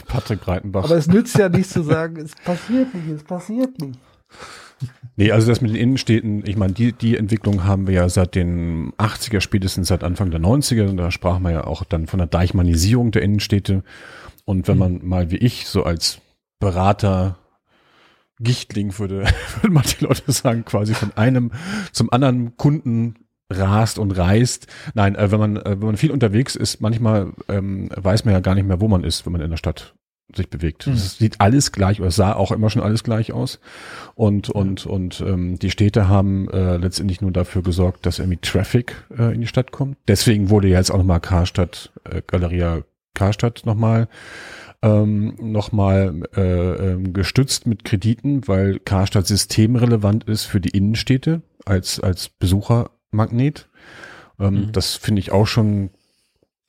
Patrick Breitenbach. Aber es nützt ja nicht zu sagen, es passiert nicht, es passiert nicht. Nee, also das mit den Innenstädten, ich meine, die, die Entwicklung haben wir ja seit den 80er, spätestens seit Anfang der 90er. Da sprachen wir ja auch dann von der Deichmannisierung der Innenstädte. Und wenn man mal wie ich so als Berater Gichtling würde, [LAUGHS] würden manche Leute sagen, quasi von einem zum anderen Kunden rast und reist. Nein, äh, wenn man äh, wenn man viel unterwegs ist, manchmal ähm, weiß man ja gar nicht mehr, wo man ist, wenn man in der Stadt sich bewegt. Es mhm. sieht alles gleich oder sah auch immer schon alles gleich aus. Und und und ähm, die Städte haben äh, letztendlich nur dafür gesorgt, dass irgendwie Traffic äh, in die Stadt kommt. Deswegen wurde ja jetzt auch nochmal Karstadt, äh, Galeria Karstadt nochmal ähm, nochmal äh, ähm, gestützt mit Krediten, weil Karstadt systemrelevant ist für die Innenstädte als als Besuchermagnet. Ähm, mhm. Das finde ich auch schon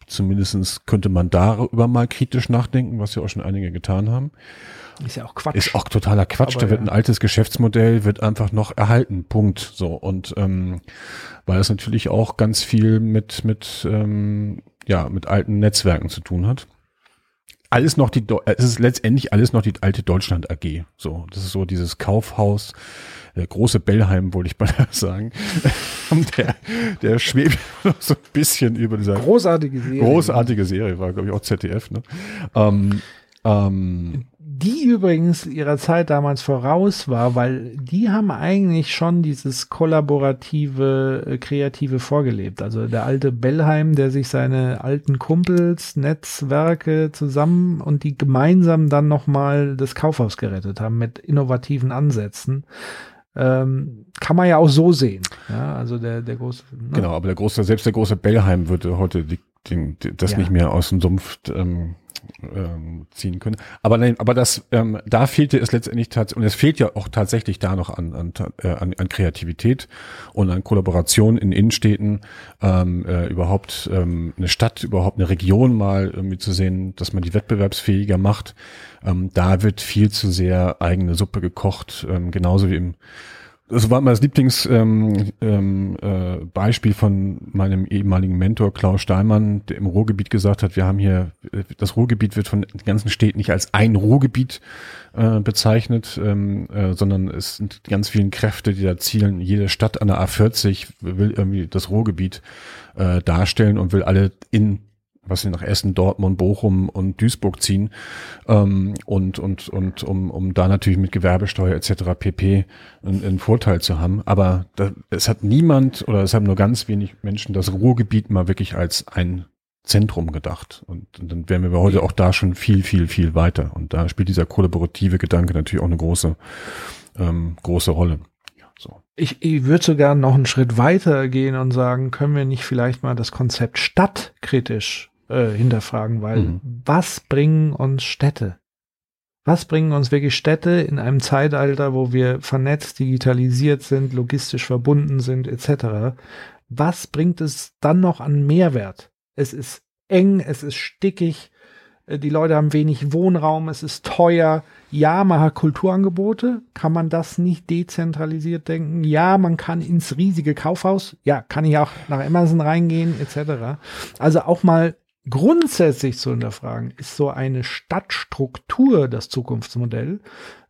Zumindestens könnte man darüber mal kritisch nachdenken, was ja auch schon einige getan haben. Ist ja auch Quatsch. Ist auch totaler Quatsch. Aber da wird ja. ein altes Geschäftsmodell, wird einfach noch erhalten. Punkt. So. Und ähm, weil es natürlich auch ganz viel mit, mit, ähm, ja, mit alten Netzwerken zu tun hat. Alles noch die, es ist letztendlich alles noch die alte Deutschland AG. So, das ist so dieses Kaufhaus, der große Bellheim, wollte ich mal [LAUGHS] sagen. der, der schwebt [LAUGHS] noch so ein bisschen über dieser großartige Serie. Großartige Serie, war, glaube ich, auch ZDF, ne? Ähm, ähm, die übrigens ihrer Zeit damals voraus war, weil die haben eigentlich schon dieses kollaborative, äh, kreative vorgelebt. Also der alte Bellheim, der sich seine alten Kumpels, Netzwerke zusammen und die gemeinsam dann nochmal das Kaufhaus gerettet haben mit innovativen Ansätzen. Ähm, kann man ja auch so sehen. Ja, also der, der große. Ne? Genau, aber der große, selbst der große Bellheim würde heute die, den, das ja. nicht mehr aus dem Sumpf ähm, ähm, ziehen können. Aber nein, aber das, ähm, da fehlte es letztendlich tatsächlich, und es fehlt ja auch tatsächlich da noch an, an, äh, an, an Kreativität und an Kollaboration in Innenstädten, ähm, äh, überhaupt ähm, eine Stadt, überhaupt eine Region mal irgendwie zu sehen, dass man die wettbewerbsfähiger macht. Ähm, da wird viel zu sehr eigene Suppe gekocht, ähm, genauso wie im das war mein Lieblingsbeispiel ähm, ähm, äh, Beispiel von meinem ehemaligen Mentor Klaus Steinmann, der im Ruhrgebiet gesagt hat, wir haben hier, das Ruhrgebiet wird von den ganzen Städten nicht als ein Ruhrgebiet äh, bezeichnet, ähm, äh, sondern es sind ganz vielen Kräfte, die da zielen. Jede Stadt an der A40 will irgendwie das Ruhrgebiet äh, darstellen und will alle in was sie nach Essen, Dortmund, Bochum und Duisburg ziehen ähm, und und und um um da natürlich mit Gewerbesteuer etc. pp einen, einen Vorteil zu haben. Aber da, es hat niemand oder es haben nur ganz wenig Menschen das Ruhrgebiet mal wirklich als ein Zentrum gedacht. Und, und dann wären wir heute auch da schon viel viel viel weiter. Und da spielt dieser kollaborative Gedanke natürlich auch eine große ähm, große Rolle. So. Ich, ich würde sogar noch einen Schritt weiter gehen und sagen, können wir nicht vielleicht mal das Konzept Stadt kritisch äh, hinterfragen, weil mhm. was bringen uns Städte? Was bringen uns wirklich Städte in einem Zeitalter, wo wir vernetzt, digitalisiert sind, logistisch verbunden sind, etc.? Was bringt es dann noch an Mehrwert? Es ist eng, es ist stickig, äh, die Leute haben wenig Wohnraum, es ist teuer. Ja, man hat Kulturangebote. Kann man das nicht dezentralisiert denken? Ja, man kann ins riesige Kaufhaus. Ja, kann ich auch nach Amazon reingehen, etc. Also auch mal grundsätzlich zu hinterfragen, ist so eine Stadtstruktur das Zukunftsmodell.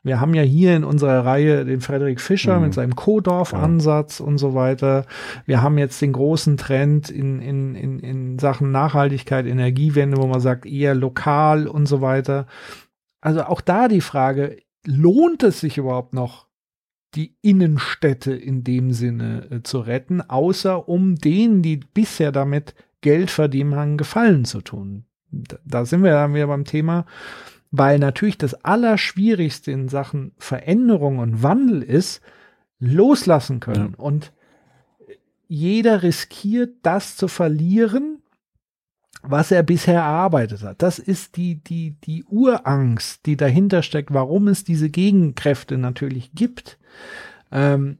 Wir haben ja hier in unserer Reihe den Frederik Fischer mhm. mit seinem Co-Dorf-Ansatz ja. und so weiter. Wir haben jetzt den großen Trend in, in, in, in Sachen Nachhaltigkeit, Energiewende, wo man sagt, eher lokal und so weiter. Also auch da die Frage, lohnt es sich überhaupt noch, die Innenstädte in dem Sinne äh, zu retten, außer um denen, die bisher damit Geld verdienen einen Gefallen zu tun. Da sind wir dann wieder beim Thema, weil natürlich das Allerschwierigste in Sachen Veränderung und Wandel ist, loslassen können. Ja. Und jeder riskiert, das zu verlieren, was er bisher erarbeitet hat. Das ist die, die, die Urangst, die dahinter steckt, warum es diese Gegenkräfte natürlich gibt. Ähm,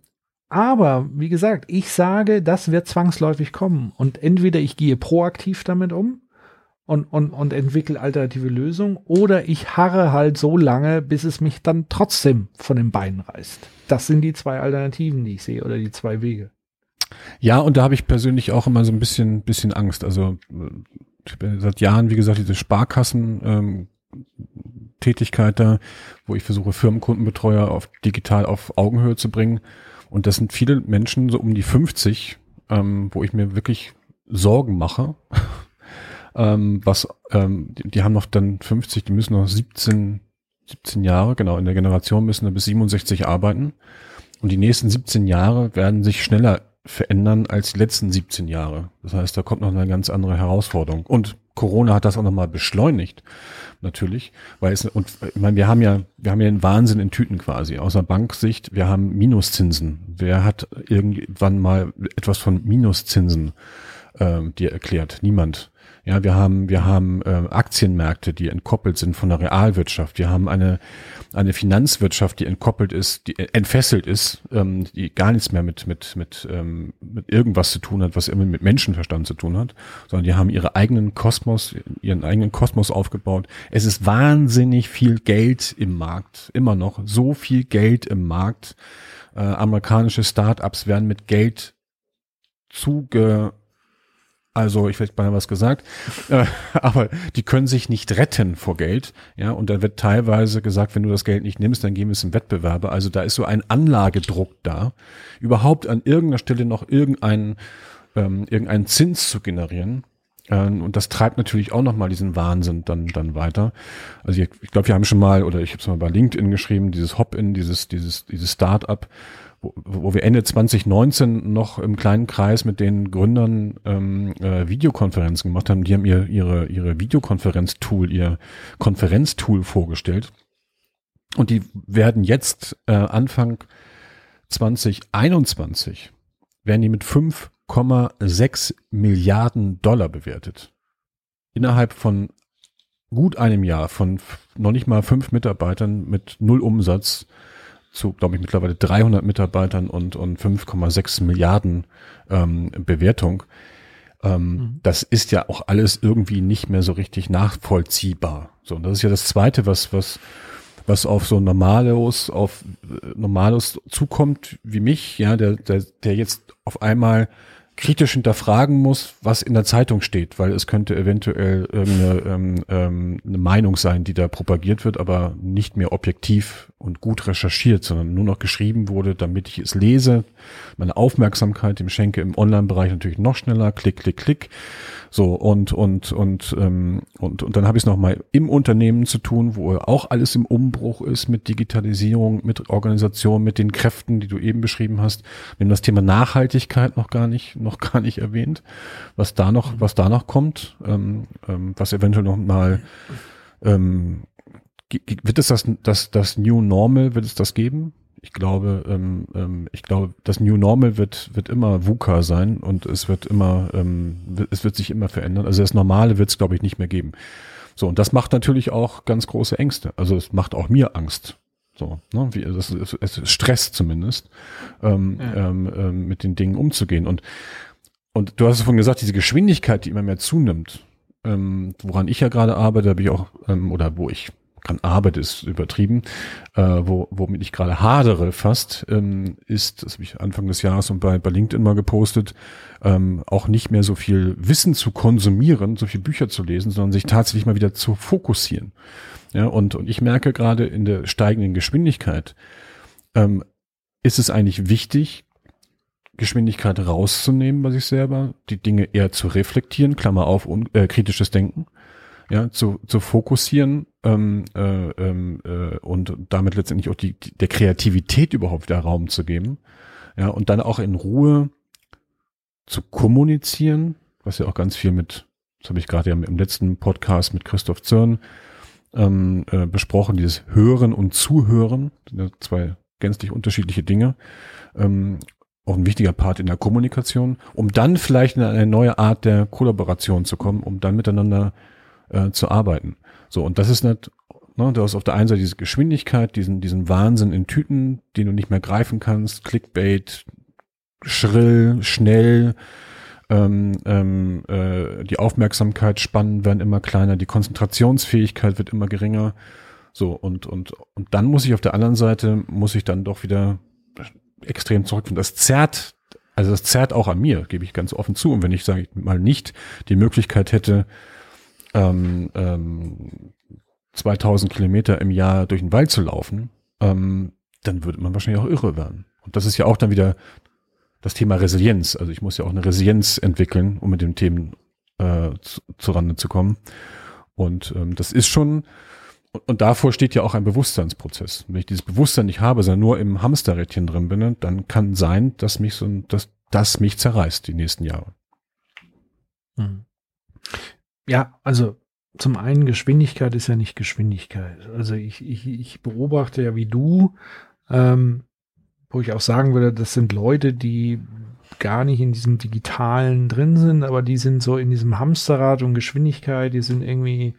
aber, wie gesagt, ich sage, das wird zwangsläufig kommen. Und entweder ich gehe proaktiv damit um und, und, und entwickle alternative Lösungen oder ich harre halt so lange, bis es mich dann trotzdem von den Beinen reißt. Das sind die zwei Alternativen, die ich sehe oder die zwei Wege. Ja, und da habe ich persönlich auch immer so ein bisschen, bisschen Angst. Also ich bin seit Jahren, wie gesagt, diese Sparkassen ähm, Tätigkeit da, wo ich versuche, Firmenkundenbetreuer auf digital auf Augenhöhe zu bringen. Und das sind viele Menschen, so um die 50, ähm, wo ich mir wirklich Sorgen mache. [LAUGHS] ähm, was, ähm, die, die, haben noch dann 50, die müssen noch 17, 17 Jahre, genau, in der Generation müssen dann bis 67 arbeiten. Und die nächsten 17 Jahre werden sich schneller verändern als die letzten 17 Jahre. Das heißt, da kommt noch eine ganz andere Herausforderung. Und Corona hat das auch nochmal beschleunigt, natürlich, weil es, und ich meine, wir haben ja, wir haben ja einen Wahnsinn in Tüten quasi. Aus der Banksicht, wir haben Minuszinsen. Wer hat irgendwann mal etwas von Minuszinsen ähm, dir erklärt? Niemand. Ja, wir haben, wir haben äh, Aktienmärkte, die entkoppelt sind von der Realwirtschaft. Wir haben eine, eine Finanzwirtschaft, die entkoppelt ist, die entfesselt ist, ähm, die gar nichts mehr mit, mit, mit, ähm, mit irgendwas zu tun hat, was immer mit Menschenverstand zu tun hat, sondern die haben ihre eigenen Kosmos, ihren eigenen Kosmos aufgebaut. Es ist wahnsinnig viel Geld im Markt, immer noch so viel Geld im Markt. Äh, amerikanische Startups werden mit Geld zuge also ich hätte beinahe was gesagt, äh, [LAUGHS] aber die können sich nicht retten vor Geld, ja, und da wird teilweise gesagt, wenn du das Geld nicht nimmst, dann gehen wir es im Wettbewerbe. Also da ist so ein Anlagedruck da, überhaupt an irgendeiner Stelle noch irgendeinen ähm, irgendeinen Zins zu generieren. Ähm, und das treibt natürlich auch nochmal diesen Wahnsinn dann, dann weiter. Also ich, ich glaube, wir haben schon mal, oder ich habe es mal bei LinkedIn geschrieben, dieses Hop-in, dieses, dieses, dieses Start-up, wo, wo wir Ende 2019 noch im kleinen Kreis mit den Gründern ähm, äh, Videokonferenzen gemacht haben. Die haben ihr, ihre, ihre Videokonferenztool, ihr Konferenztool vorgestellt. Und die werden jetzt äh, Anfang 2021 werden die mit 5,6 Milliarden Dollar bewertet. Innerhalb von gut einem Jahr von noch nicht mal fünf Mitarbeitern mit null Umsatz zu, glaube ich, mittlerweile 300 Mitarbeitern und, und 5,6 Milliarden ähm, Bewertung. Ähm, mhm. Das ist ja auch alles irgendwie nicht mehr so richtig nachvollziehbar. So, und das ist ja das Zweite, was, was, was auf so Normalos, auf äh, Normalos zukommt, wie mich, ja, der, der, der jetzt auf einmal kritisch hinterfragen muss, was in der Zeitung steht, weil es könnte eventuell irgendeine ähm, ähm, eine Meinung sein, die da propagiert wird, aber nicht mehr objektiv und gut recherchiert, sondern nur noch geschrieben wurde, damit ich es lese, meine Aufmerksamkeit dem schenke im Online-Bereich natürlich noch schneller, klick, klick, klick. So, und, und, und, ähm, und, und dann habe ich es nochmal im Unternehmen zu tun, wo auch alles im Umbruch ist mit Digitalisierung, mit Organisation, mit den Kräften, die du eben beschrieben hast. Wir haben das Thema Nachhaltigkeit noch gar nicht, noch gar nicht erwähnt, was da noch, was da noch kommt, ähm, ähm, was eventuell noch mal ähm, wird es das, das, das New Normal, wird es das geben? Ich glaube, ähm, ähm, ich glaube, das New Normal wird, wird immer VUCA sein und es wird immer, ähm, es wird sich immer verändern. Also das Normale wird es, glaube ich, nicht mehr geben. So, und das macht natürlich auch ganz große Ängste. Also es macht auch mir Angst. So, ne, wie, das, es, es Stress zumindest, ähm, ja. ähm, ähm, mit den Dingen umzugehen. Und, und du hast es vorhin gesagt, diese Geschwindigkeit, die immer mehr zunimmt, ähm, woran ich ja gerade arbeite, habe ich auch, ähm, oder wo ich kann Arbeit ist übertrieben, äh, wo, womit ich gerade hadere fast, ähm, ist, das habe ich Anfang des Jahres und bei, bei LinkedIn mal gepostet, ähm, auch nicht mehr so viel Wissen zu konsumieren, so viel Bücher zu lesen, sondern sich tatsächlich mal wieder zu fokussieren. Ja, und, und ich merke gerade in der steigenden Geschwindigkeit, ähm, ist es eigentlich wichtig, Geschwindigkeit rauszunehmen bei sich selber, die Dinge eher zu reflektieren, Klammer auf, un, äh, kritisches Denken, ja, zu, zu fokussieren ähm, äh, ähm, äh, und damit letztendlich auch die, die, der Kreativität überhaupt wieder Raum zu geben. Ja, und dann auch in Ruhe zu kommunizieren, was ja auch ganz viel mit, das habe ich gerade ja im letzten Podcast mit Christoph Zürn ähm, äh, besprochen, dieses Hören und Zuhören, zwei gänzlich unterschiedliche Dinge. Ähm, auch ein wichtiger Part in der Kommunikation, um dann vielleicht in eine neue Art der Kollaboration zu kommen, um dann miteinander äh, zu arbeiten. So, und das ist nicht, ne, du hast auf der einen Seite diese Geschwindigkeit, diesen, diesen Wahnsinn in Tüten, den du nicht mehr greifen kannst, Clickbait, schrill, schnell, ähm, ähm, äh, die Aufmerksamkeitsspannen werden immer kleiner, die Konzentrationsfähigkeit wird immer geringer. So, und, und, und dann muss ich auf der anderen Seite, muss ich dann doch wieder extrem zurückfinden. Das zerrt, also das zerrt auch an mir, gebe ich ganz offen zu. Und wenn ich, sage ich mal, nicht die Möglichkeit hätte, ähm, ähm, 2000 Kilometer im Jahr durch den Wald zu laufen, ähm, dann würde man wahrscheinlich auch irre werden. Und das ist ja auch dann wieder das Thema Resilienz. Also ich muss ja auch eine Resilienz entwickeln, um mit den Themen äh, zu, zurande zu kommen. Und ähm, das ist schon, und, davor steht ja auch ein Bewusstseinsprozess. Wenn ich dieses Bewusstsein nicht habe, sondern nur im Hamsterrädchen drin bin, dann kann sein, dass mich so, dass das mich zerreißt die nächsten Jahre. Ja, also zum einen Geschwindigkeit ist ja nicht Geschwindigkeit. Also ich, ich, ich beobachte ja wie du, ähm, wo ich auch sagen würde, das sind Leute, die gar nicht in diesem Digitalen drin sind, aber die sind so in diesem Hamsterrad und Geschwindigkeit, die sind irgendwie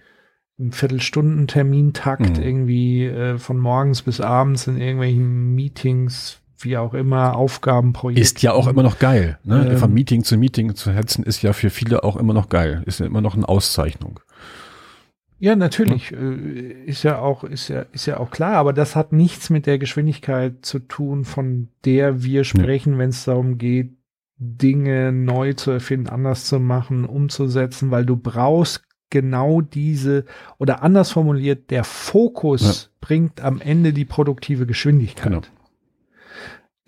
im Viertelstunden-Termintakt, mhm. irgendwie äh, von morgens bis abends in irgendwelchen Meetings, wie auch immer, Aufgabenprojekte. Ist ja auch immer noch geil. Ne? Ähm, Von Meeting zu Meeting zu hetzen, ist ja für viele auch immer noch geil. Ist ja immer noch eine Auszeichnung. Ja, natürlich. Ja. Äh, ist ja auch, ist ja, ist ja auch klar, aber das hat nichts mit der Geschwindigkeit zu tun, von der wir sprechen, ja. wenn es darum geht, Dinge neu zu erfinden, anders zu machen, umzusetzen, weil du brauchst genau diese oder anders formuliert, der Fokus ja. bringt am Ende die produktive Geschwindigkeit. Genau.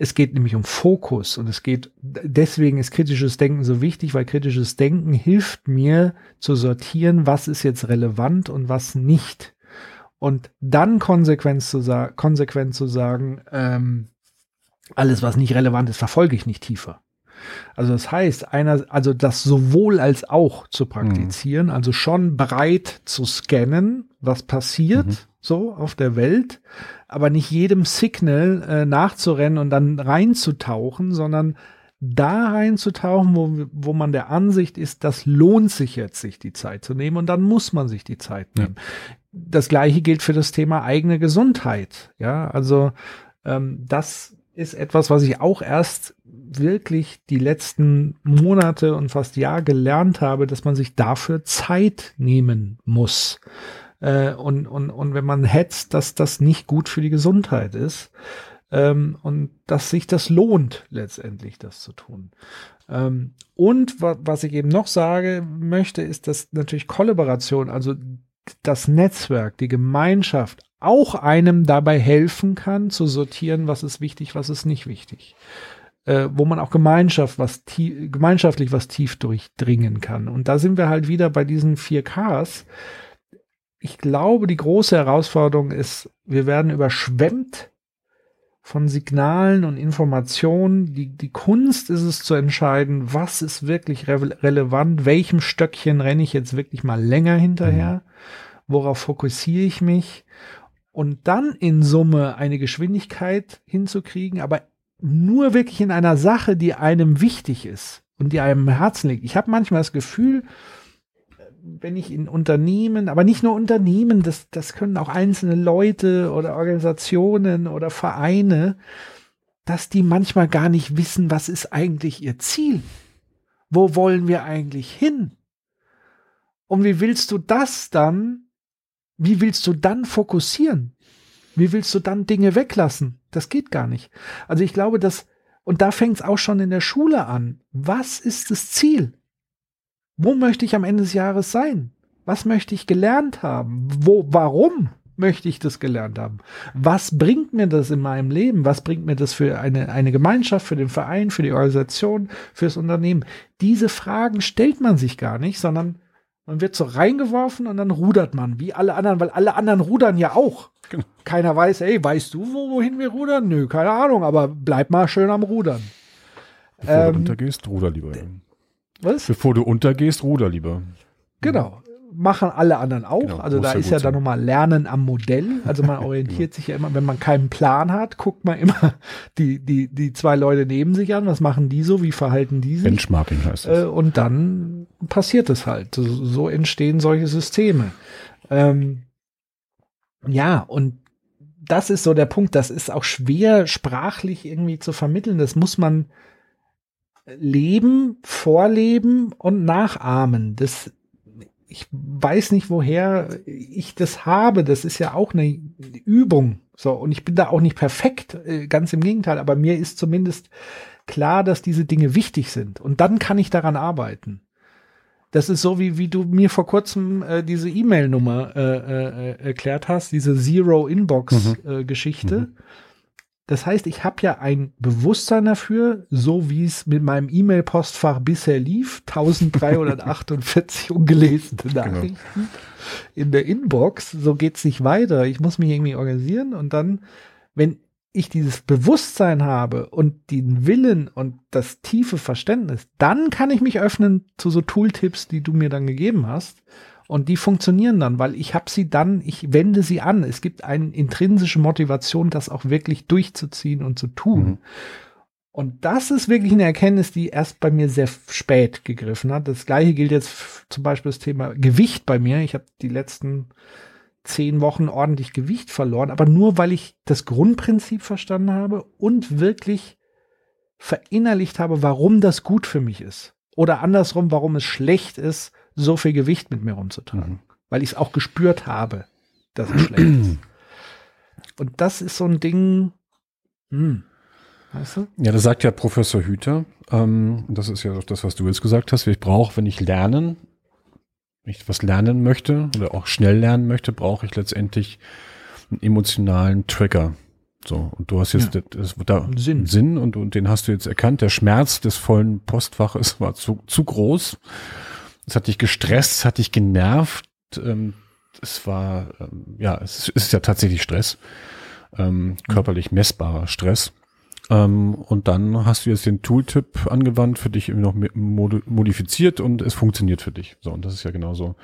Es geht nämlich um Fokus und es geht, deswegen ist kritisches Denken so wichtig, weil kritisches Denken hilft mir zu sortieren, was ist jetzt relevant und was nicht. Und dann konsequent zu, konsequent zu sagen, ähm, alles, was nicht relevant ist, verfolge ich nicht tiefer. Also das heißt, einer, also das sowohl als auch zu praktizieren, mhm. also schon bereit zu scannen, was passiert, mhm. So auf der Welt, aber nicht jedem Signal äh, nachzurennen und dann reinzutauchen, sondern da reinzutauchen, wo, wo man der Ansicht ist, das lohnt sich jetzt, sich die Zeit zu nehmen und dann muss man sich die Zeit nehmen. Ja. Das gleiche gilt für das Thema eigene Gesundheit. Ja, also ähm, das ist etwas, was ich auch erst wirklich die letzten Monate und fast Jahr gelernt habe, dass man sich dafür Zeit nehmen muss. Äh, und, und, und wenn man hetzt, dass das nicht gut für die Gesundheit ist. Ähm, und dass sich das lohnt, letztendlich das zu tun. Ähm, und wa was ich eben noch sage möchte, ist, dass natürlich Kollaboration, also das Netzwerk, die Gemeinschaft auch einem dabei helfen kann, zu sortieren, was ist wichtig, was ist nicht wichtig. Äh, wo man auch Gemeinschaft was gemeinschaftlich was tief durchdringen kann. Und da sind wir halt wieder bei diesen 4Ks. Ich glaube, die große Herausforderung ist, wir werden überschwemmt von Signalen und Informationen. Die, die Kunst ist es zu entscheiden, was ist wirklich re relevant, welchem Stöckchen renne ich jetzt wirklich mal länger hinterher, mhm. worauf fokussiere ich mich und dann in Summe eine Geschwindigkeit hinzukriegen, aber nur wirklich in einer Sache, die einem wichtig ist und die einem im Herzen liegt. Ich habe manchmal das Gefühl, wenn ich in Unternehmen, aber nicht nur Unternehmen, das, das können auch einzelne Leute oder Organisationen oder Vereine, dass die manchmal gar nicht wissen, was ist eigentlich ihr Ziel? Wo wollen wir eigentlich hin? Und wie willst du das dann wie willst du dann fokussieren? Wie willst du dann Dinge weglassen? Das geht gar nicht. Also ich glaube, dass, und da fängt es auch schon in der Schule an. Was ist das Ziel? Wo möchte ich am Ende des Jahres sein? Was möchte ich gelernt haben? Wo, warum möchte ich das gelernt haben? Was bringt mir das in meinem Leben? Was bringt mir das für eine, eine Gemeinschaft, für den Verein, für die Organisation, fürs Unternehmen? Diese Fragen stellt man sich gar nicht, sondern man wird so reingeworfen und dann rudert man, wie alle anderen, weil alle anderen rudern ja auch. Genau. Keiner weiß, ey, weißt du, wo, wohin wir rudern? Nö, keine Ahnung, aber bleib mal schön am Rudern. Bevor ähm, du untergehst, ruder lieber. Was? Bevor du untergehst, ruder lieber. Genau machen alle anderen auch. Genau, also da ist ja dann nochmal Lernen am Modell. Also man [LAUGHS] orientiert genau. sich ja immer, wenn man keinen Plan hat, guckt man immer [LAUGHS] die, die, die zwei Leute neben sich an. Was machen die so? Wie verhalten die sich? Benchmarking heißt das. Äh, und dann passiert es halt. So, so entstehen solche Systeme. Ähm, ja, und das ist so der Punkt. Das ist auch schwer sprachlich irgendwie zu vermitteln. Das muss man leben, vorleben und nachahmen. Das, ich weiß nicht, woher ich das habe. Das ist ja auch eine Übung. So, und ich bin da auch nicht perfekt, äh, ganz im Gegenteil, aber mir ist zumindest klar, dass diese Dinge wichtig sind. Und dann kann ich daran arbeiten. Das ist so, wie, wie du mir vor kurzem äh, diese E-Mail-Nummer äh, äh, erklärt hast, diese Zero-Inbox-Geschichte. Mhm. Äh, mhm. Das heißt, ich habe ja ein Bewusstsein dafür, so wie es mit meinem E-Mail-Postfach bisher lief, 1348 [LAUGHS] ungelesene genau. Nachrichten genau. in der Inbox, so geht's nicht weiter. Ich muss mich irgendwie organisieren und dann, wenn ich dieses Bewusstsein habe und den Willen und das tiefe Verständnis, dann kann ich mich öffnen zu so Tooltips, die du mir dann gegeben hast und die funktionieren dann, weil ich habe sie dann, ich wende sie an. Es gibt eine intrinsische Motivation, das auch wirklich durchzuziehen und zu tun. Mhm. Und das ist wirklich eine Erkenntnis, die erst bei mir sehr spät gegriffen hat. Das gleiche gilt jetzt zum Beispiel das Thema Gewicht bei mir. Ich habe die letzten zehn Wochen ordentlich Gewicht verloren, aber nur weil ich das Grundprinzip verstanden habe und wirklich verinnerlicht habe, warum das gut für mich ist. Oder andersrum, warum es schlecht ist, so viel Gewicht mit mir rumzutragen. Mhm. Weil ich es auch gespürt habe, dass es schlecht ist. Und das ist so ein Ding, hm, weißt du? Ja, das sagt ja Professor Hüter. Ähm, das ist ja das, was du jetzt gesagt hast. Ich brauche, wenn ich lernen, wenn ich was lernen möchte oder auch schnell lernen möchte, brauche ich letztendlich einen emotionalen Trigger. So, und du hast jetzt ja, das, das, da Sinn, Sinn und, und den hast du jetzt erkannt. Der Schmerz des vollen Postfaches war zu, zu groß. Es hat dich gestresst, es hat dich genervt. Ähm, es war, ähm, ja, es ist ja tatsächlich Stress. Ähm, körperlich messbarer Stress. Ähm, und dann hast du jetzt den Tooltip angewandt, für dich noch modifiziert und es funktioniert für dich. So, und das ist ja genauso,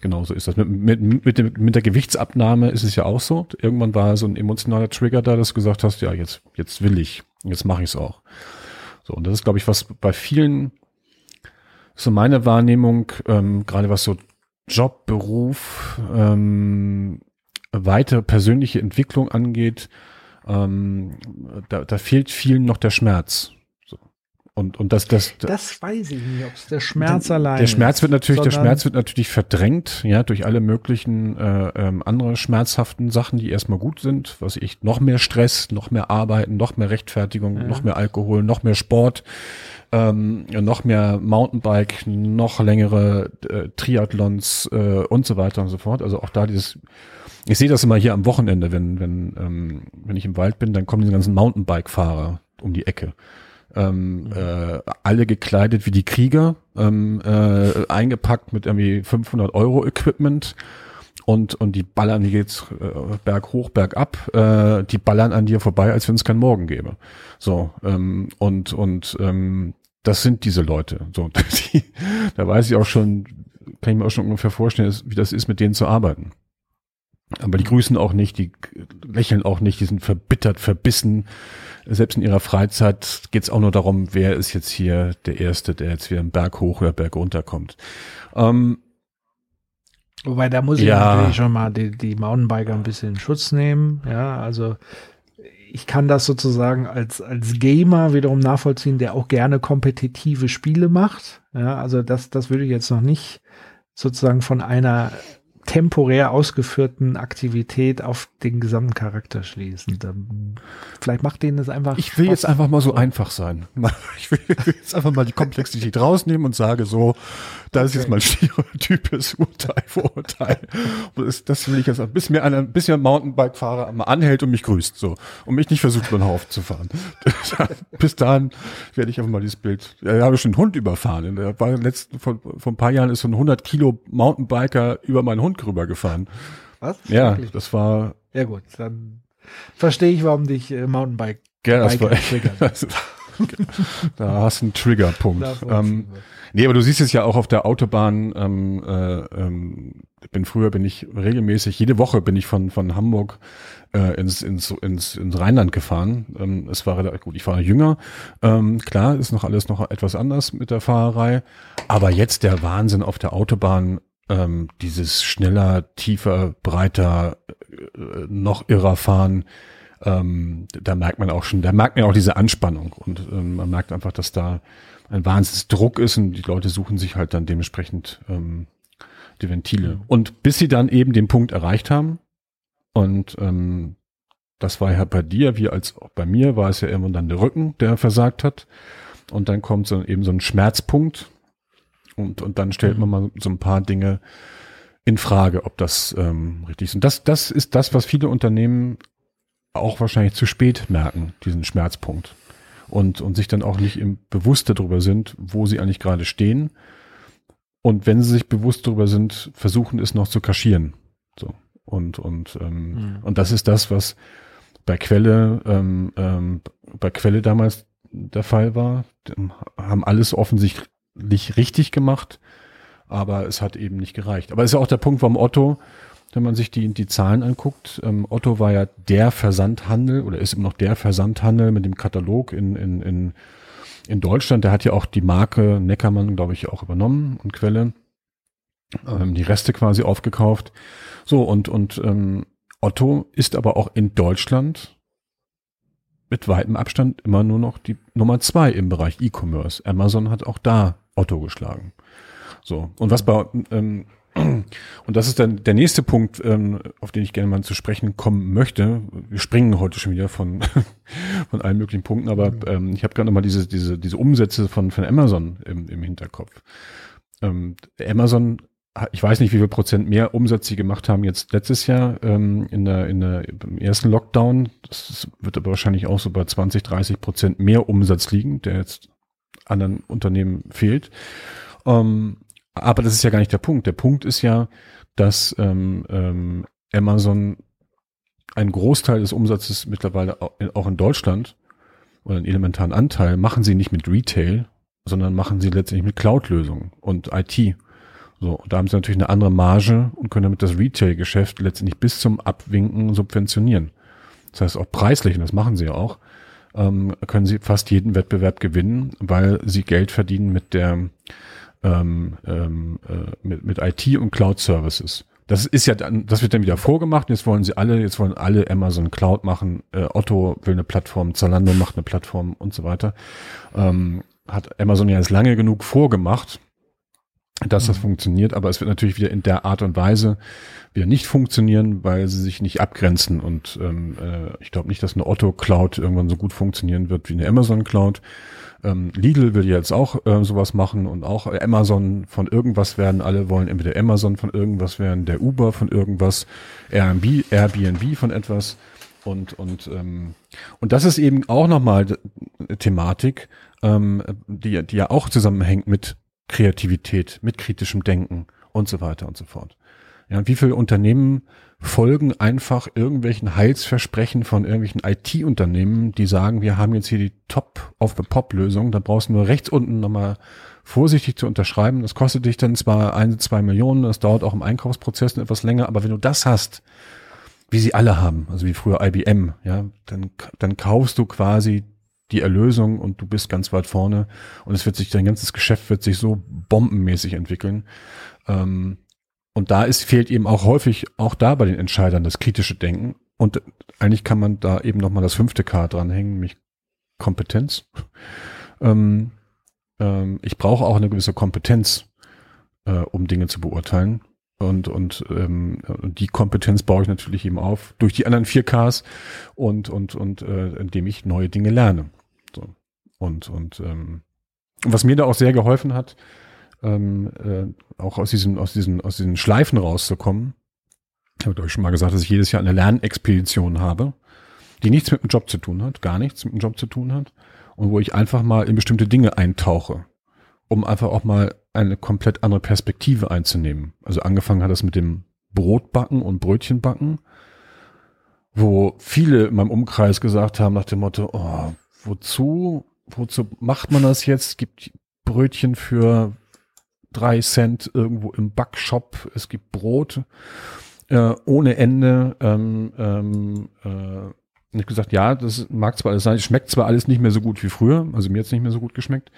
genauso ist das. Mit, mit, mit, dem, mit der Gewichtsabnahme ist es ja auch so. Irgendwann war so ein emotionaler Trigger da, dass du gesagt hast, ja, jetzt, jetzt will ich, jetzt mache ich es auch. So, und das ist, glaube ich, was bei vielen so meine Wahrnehmung, ähm, gerade was so Job, Beruf, ähm, weitere persönliche Entwicklung angeht, ähm, da, da fehlt vielen noch der Schmerz. Und, und das, das, das weiß ich nicht, ob es der Schmerz der, allein Der Schmerz wird natürlich, der Schmerz wird natürlich verdrängt, ja, durch alle möglichen äh, ähm, andere schmerzhaften Sachen, die erstmal gut sind, was ich, noch mehr Stress, noch mehr Arbeiten, noch mehr Rechtfertigung, ja. noch mehr Alkohol, noch mehr Sport, ähm, noch mehr Mountainbike, noch längere äh, Triathlons äh, und so weiter und so fort. Also auch da dieses, ich sehe das immer hier am Wochenende, wenn, wenn, ähm, wenn ich im Wald bin, dann kommen diese ganzen Mountainbike-Fahrer um die Ecke. Ähm, mhm. äh, alle gekleidet wie die Krieger, ähm, äh, eingepackt mit irgendwie 500 Euro Equipment und und die ballern, hier geht's äh, berg hoch, berg ab, äh, die ballern an dir vorbei, als wenn es keinen Morgen gäbe. So ähm, und und ähm, das sind diese Leute. So, [LAUGHS] die, da weiß ich auch schon, kann ich mir auch schon ungefähr vorstellen, wie das ist, mit denen zu arbeiten. Aber die grüßen auch nicht, die lächeln auch nicht, die sind verbittert, verbissen. Selbst in ihrer Freizeit geht es auch nur darum, wer ist jetzt hier der Erste, der jetzt wieder einen Berg hoch oder Berg runter kommt. Ähm, Wobei, da muss ich ja. natürlich schon mal die, die Mountainbiker ein bisschen in Schutz nehmen. Ja, also ich kann das sozusagen als, als Gamer wiederum nachvollziehen, der auch gerne kompetitive Spiele macht. Ja, also das, das würde ich jetzt noch nicht sozusagen von einer temporär ausgeführten Aktivität auf den gesamten Charakter schließen. Dann, vielleicht macht denen das einfach. Ich will jetzt einfach mal so einfach sein. [LAUGHS] Ich will jetzt einfach mal die Komplexität rausnehmen und sage so, da ist jetzt mal stereotypes Urteil, Vorurteil. Das, das will ich jetzt, bis mir einer, bis mir ein Mountainbike-Fahrer mal anhält und mich grüßt, so. Und mich nicht versucht, über den Haufen zu fahren. [LAUGHS] bis dahin werde ich einfach mal dieses Bild, ja, da habe ich schon einen Hund überfahren. Da war letzten, vor, vor ein paar Jahren ist so ein 100 Kilo Mountainbiker über meinen Hund rübergefahren. Was? Ja, das war. Ja gut, dann verstehe ich, warum dich äh, Mountainbike ja, das war echt, [LAUGHS] da hast du einen Triggerpunkt. Ähm, nee, aber du siehst es ja auch auf der Autobahn. Ähm, äh, ähm, bin früher bin ich regelmäßig jede Woche bin ich von von Hamburg äh, ins, ins ins ins Rheinland gefahren. Ähm, es war gut. Ich war jünger. Ähm, klar, ist noch alles noch etwas anders mit der Fahrerei. Aber jetzt der Wahnsinn auf der Autobahn. Ähm, dieses schneller, tiefer, breiter, äh, noch irrer fahren ähm, da merkt man auch schon, da merkt man auch diese Anspannung und ähm, man merkt einfach, dass da ein Wahnsinnsdruck ist und die Leute suchen sich halt dann dementsprechend ähm, die Ventile. Mhm. Und bis sie dann eben den Punkt erreicht haben und ähm, das war ja bei dir, wie als auch bei mir, war es ja irgendwann dann der Rücken, der versagt hat. Und dann kommt so eben so ein Schmerzpunkt und, und dann stellt man mhm. mal so ein paar Dinge in Frage, ob das ähm, richtig ist. Und das, das ist das, was viele Unternehmen auch wahrscheinlich zu spät merken, diesen Schmerzpunkt. Und, und sich dann auch nicht im bewusst darüber sind, wo sie eigentlich gerade stehen. Und wenn sie sich bewusst darüber sind, versuchen es noch zu kaschieren. So. Und, und, ähm, mhm. und das ist das, was bei Quelle, ähm, ähm, bei Quelle damals der Fall war. Haben alles offensichtlich richtig gemacht, aber es hat eben nicht gereicht. Aber es ist ja auch der Punkt, warum Otto, wenn man sich die, die Zahlen anguckt, ähm, Otto war ja der Versandhandel oder ist immer noch der Versandhandel mit dem Katalog in, in, in, in Deutschland. Der hat ja auch die Marke Neckermann, glaube ich, auch übernommen und Quelle. Ähm, die Reste quasi aufgekauft. So, und, und ähm, Otto ist aber auch in Deutschland mit weitem Abstand immer nur noch die Nummer zwei im Bereich E-Commerce. Amazon hat auch da Otto geschlagen. So. Und was bei, ähm, und das ist dann der nächste Punkt, ähm, auf den ich gerne mal zu sprechen kommen möchte. Wir springen heute schon wieder von, [LAUGHS] von allen möglichen Punkten, aber ähm, ich habe gerade nochmal diese, diese, diese Umsätze von, von Amazon im, im Hinterkopf. Ähm, Amazon ich weiß nicht, wie viel Prozent mehr Umsatz sie gemacht haben jetzt letztes Jahr ähm, in der, in der, im ersten Lockdown. Das wird aber wahrscheinlich auch so bei 20, 30 Prozent mehr Umsatz liegen, der jetzt anderen Unternehmen fehlt. Ähm, aber das ist ja gar nicht der Punkt. Der Punkt ist ja, dass ähm, ähm, Amazon einen Großteil des Umsatzes mittlerweile auch in Deutschland oder einen elementaren Anteil machen sie nicht mit Retail, sondern machen sie letztendlich mit Cloud-Lösungen und IT. So, da haben sie natürlich eine andere Marge und können damit das Retail-Geschäft letztendlich bis zum Abwinken subventionieren. Das heißt auch preislich, und das machen sie ja auch, ähm, können sie fast jeden Wettbewerb gewinnen, weil sie Geld verdienen mit der ähm, ähm, äh, mit, mit IT und Cloud Services. Das ist ja dann, das wird dann wieder vorgemacht. Jetzt wollen sie alle, jetzt wollen alle Amazon Cloud machen. Äh, Otto will eine Plattform, Zalando macht eine Plattform und so weiter. Ähm, hat Amazon ja jetzt lange genug vorgemacht dass das mhm. funktioniert, aber es wird natürlich wieder in der Art und Weise wieder nicht funktionieren, weil sie sich nicht abgrenzen und ähm, äh, ich glaube nicht, dass eine Otto Cloud irgendwann so gut funktionieren wird wie eine Amazon Cloud. Ähm, Lidl will jetzt auch äh, sowas machen und auch Amazon von irgendwas werden. Alle wollen entweder Amazon von irgendwas werden, der Uber von irgendwas, Airbnb, Airbnb von etwas und und ähm, und das ist eben auch nochmal eine Thematik, ähm, die die ja auch zusammenhängt mit Kreativität, mit kritischem Denken und so weiter und so fort. Ja, wie viele Unternehmen folgen einfach irgendwelchen Heilsversprechen von irgendwelchen IT-Unternehmen, die sagen, wir haben jetzt hier die Top of the Pop Lösung, da brauchst du nur rechts unten nochmal vorsichtig zu unterschreiben. Das kostet dich dann zwar ein, zwei Millionen, das dauert auch im Einkaufsprozess etwas länger, aber wenn du das hast, wie sie alle haben, also wie früher IBM, ja, dann, dann kaufst du quasi die Erlösung und du bist ganz weit vorne und es wird sich, dein ganzes Geschäft wird sich so bombenmäßig entwickeln. Ähm, und da ist, fehlt eben auch häufig auch da bei den Entscheidern das kritische Denken. Und eigentlich kann man da eben nochmal das fünfte K dranhängen, nämlich Kompetenz. Ähm, ähm, ich brauche auch eine gewisse Kompetenz, äh, um Dinge zu beurteilen. Und, und ähm, die Kompetenz baue ich natürlich eben auf durch die anderen vier Ks und, und, und äh, indem ich neue Dinge lerne. Und, und ähm, was mir da auch sehr geholfen hat, ähm, äh, auch aus diesen, aus diesen, aus diesen Schleifen rauszukommen. Ich habe euch schon mal gesagt, dass ich jedes Jahr eine Lernexpedition habe, die nichts mit dem Job zu tun hat, gar nichts mit dem Job zu tun hat, und wo ich einfach mal in bestimmte Dinge eintauche, um einfach auch mal eine komplett andere Perspektive einzunehmen. Also angefangen hat das mit dem Brotbacken und Brötchenbacken, wo viele in meinem Umkreis gesagt haben nach dem Motto, oh, wozu, wozu macht man das jetzt? Es gibt Brötchen für drei Cent irgendwo im Backshop, es gibt Brot äh, ohne Ende. Ähm, ähm, äh, ich gesagt, ja, das mag zwar alles sein, schmeckt zwar alles nicht mehr so gut wie früher, also mir jetzt nicht mehr so gut geschmeckt,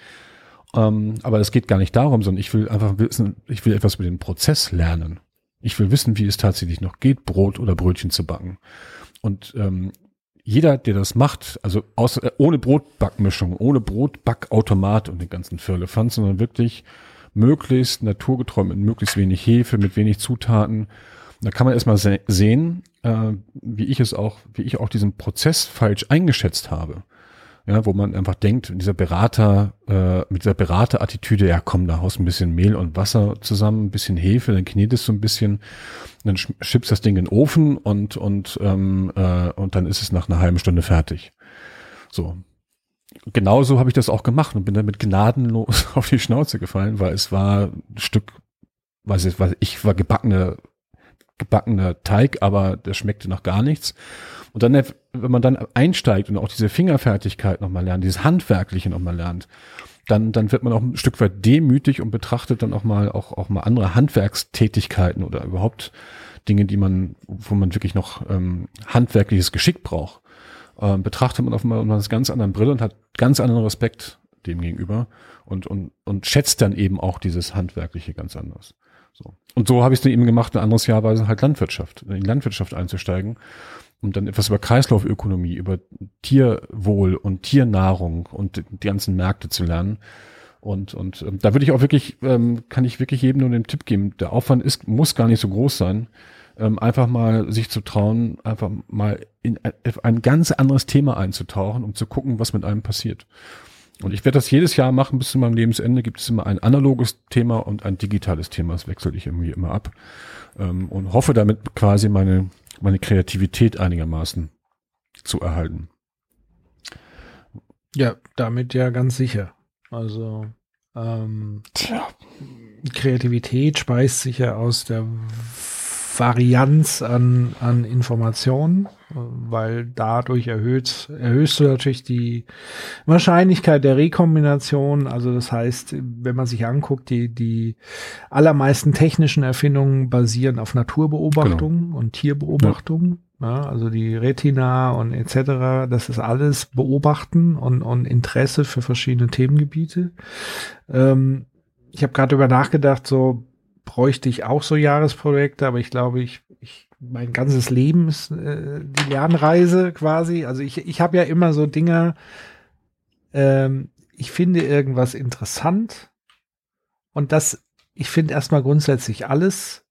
ähm, aber es geht gar nicht darum, sondern ich will einfach wissen, ich will etwas über den Prozess lernen. Ich will wissen, wie es tatsächlich noch geht, Brot oder Brötchen zu backen. Und ähm, jeder, der das macht, also aus, äh, ohne Brotbackmischung, ohne Brotbackautomat und den ganzen Firlefanz, sondern wirklich möglichst naturgetreu mit möglichst wenig Hefe, mit wenig Zutaten. Da kann man erstmal se sehen, äh, wie ich es auch, wie ich auch diesen Prozess falsch eingeschätzt habe ja, wo man einfach denkt, dieser Berater, äh, mit dieser Beraterattitüde, ja komm, da haust ein bisschen Mehl und Wasser zusammen, ein bisschen Hefe, dann knetest du ein bisschen, dann schiebst das Ding in den Ofen und, und, ähm, äh, und dann ist es nach einer halben Stunde fertig. So. Genauso habe ich das auch gemacht und bin damit gnadenlos [LAUGHS] auf die Schnauze gefallen, weil es war ein Stück, weiß ich, weiß ich war gebackene, gebackener Teig, aber der schmeckte noch gar nichts. Und dann, wenn man dann einsteigt und auch diese Fingerfertigkeit nochmal lernt, dieses Handwerkliche nochmal lernt, dann, dann wird man auch ein Stück weit demütig und betrachtet dann auch mal, auch, auch mal andere Handwerkstätigkeiten oder überhaupt Dinge, die man, wo man wirklich noch ähm, handwerkliches Geschick braucht, ähm, betrachtet man auf einmal aus ganz anderen Brille und hat ganz anderen Respekt dem gegenüber und, und, und schätzt dann eben auch dieses Handwerkliche ganz anders. So. Und so habe ich es dann eben gemacht, ein anderes Jahr war halt Landwirtschaft, in die Landwirtschaft einzusteigen um dann etwas über Kreislaufökonomie, über Tierwohl und Tiernahrung und die ganzen Märkte zu lernen. Und, und ähm, da würde ich auch wirklich, ähm, kann ich wirklich jedem nur den Tipp geben, der Aufwand ist, muss gar nicht so groß sein, ähm, einfach mal sich zu trauen, einfach mal in ein ganz anderes Thema einzutauchen, um zu gucken, was mit einem passiert. Und ich werde das jedes Jahr machen, bis zu meinem Lebensende gibt es immer ein analoges Thema und ein digitales Thema. Das wechsle ich irgendwie immer ab. Ähm, und hoffe damit quasi meine meine Kreativität einigermaßen zu erhalten. Ja, damit ja ganz sicher. Also ähm, Tja. Kreativität speist sich ja aus der Varianz an, an Informationen, weil dadurch erhöht, erhöhst du natürlich die Wahrscheinlichkeit der Rekombination. Also das heißt, wenn man sich anguckt, die, die allermeisten technischen Erfindungen basieren auf Naturbeobachtung genau. und Tierbeobachtung. Ja. ja. also die Retina und etc., das ist alles Beobachten und, und Interesse für verschiedene Themengebiete. Ähm, ich habe gerade über nachgedacht, so bräuchte ich auch so Jahresprojekte, aber ich glaube, ich mein ganzes Leben ist äh, die Lernreise quasi. Also ich, ich habe ja immer so Dinge, ähm, ich finde irgendwas interessant und das, ich finde erstmal grundsätzlich alles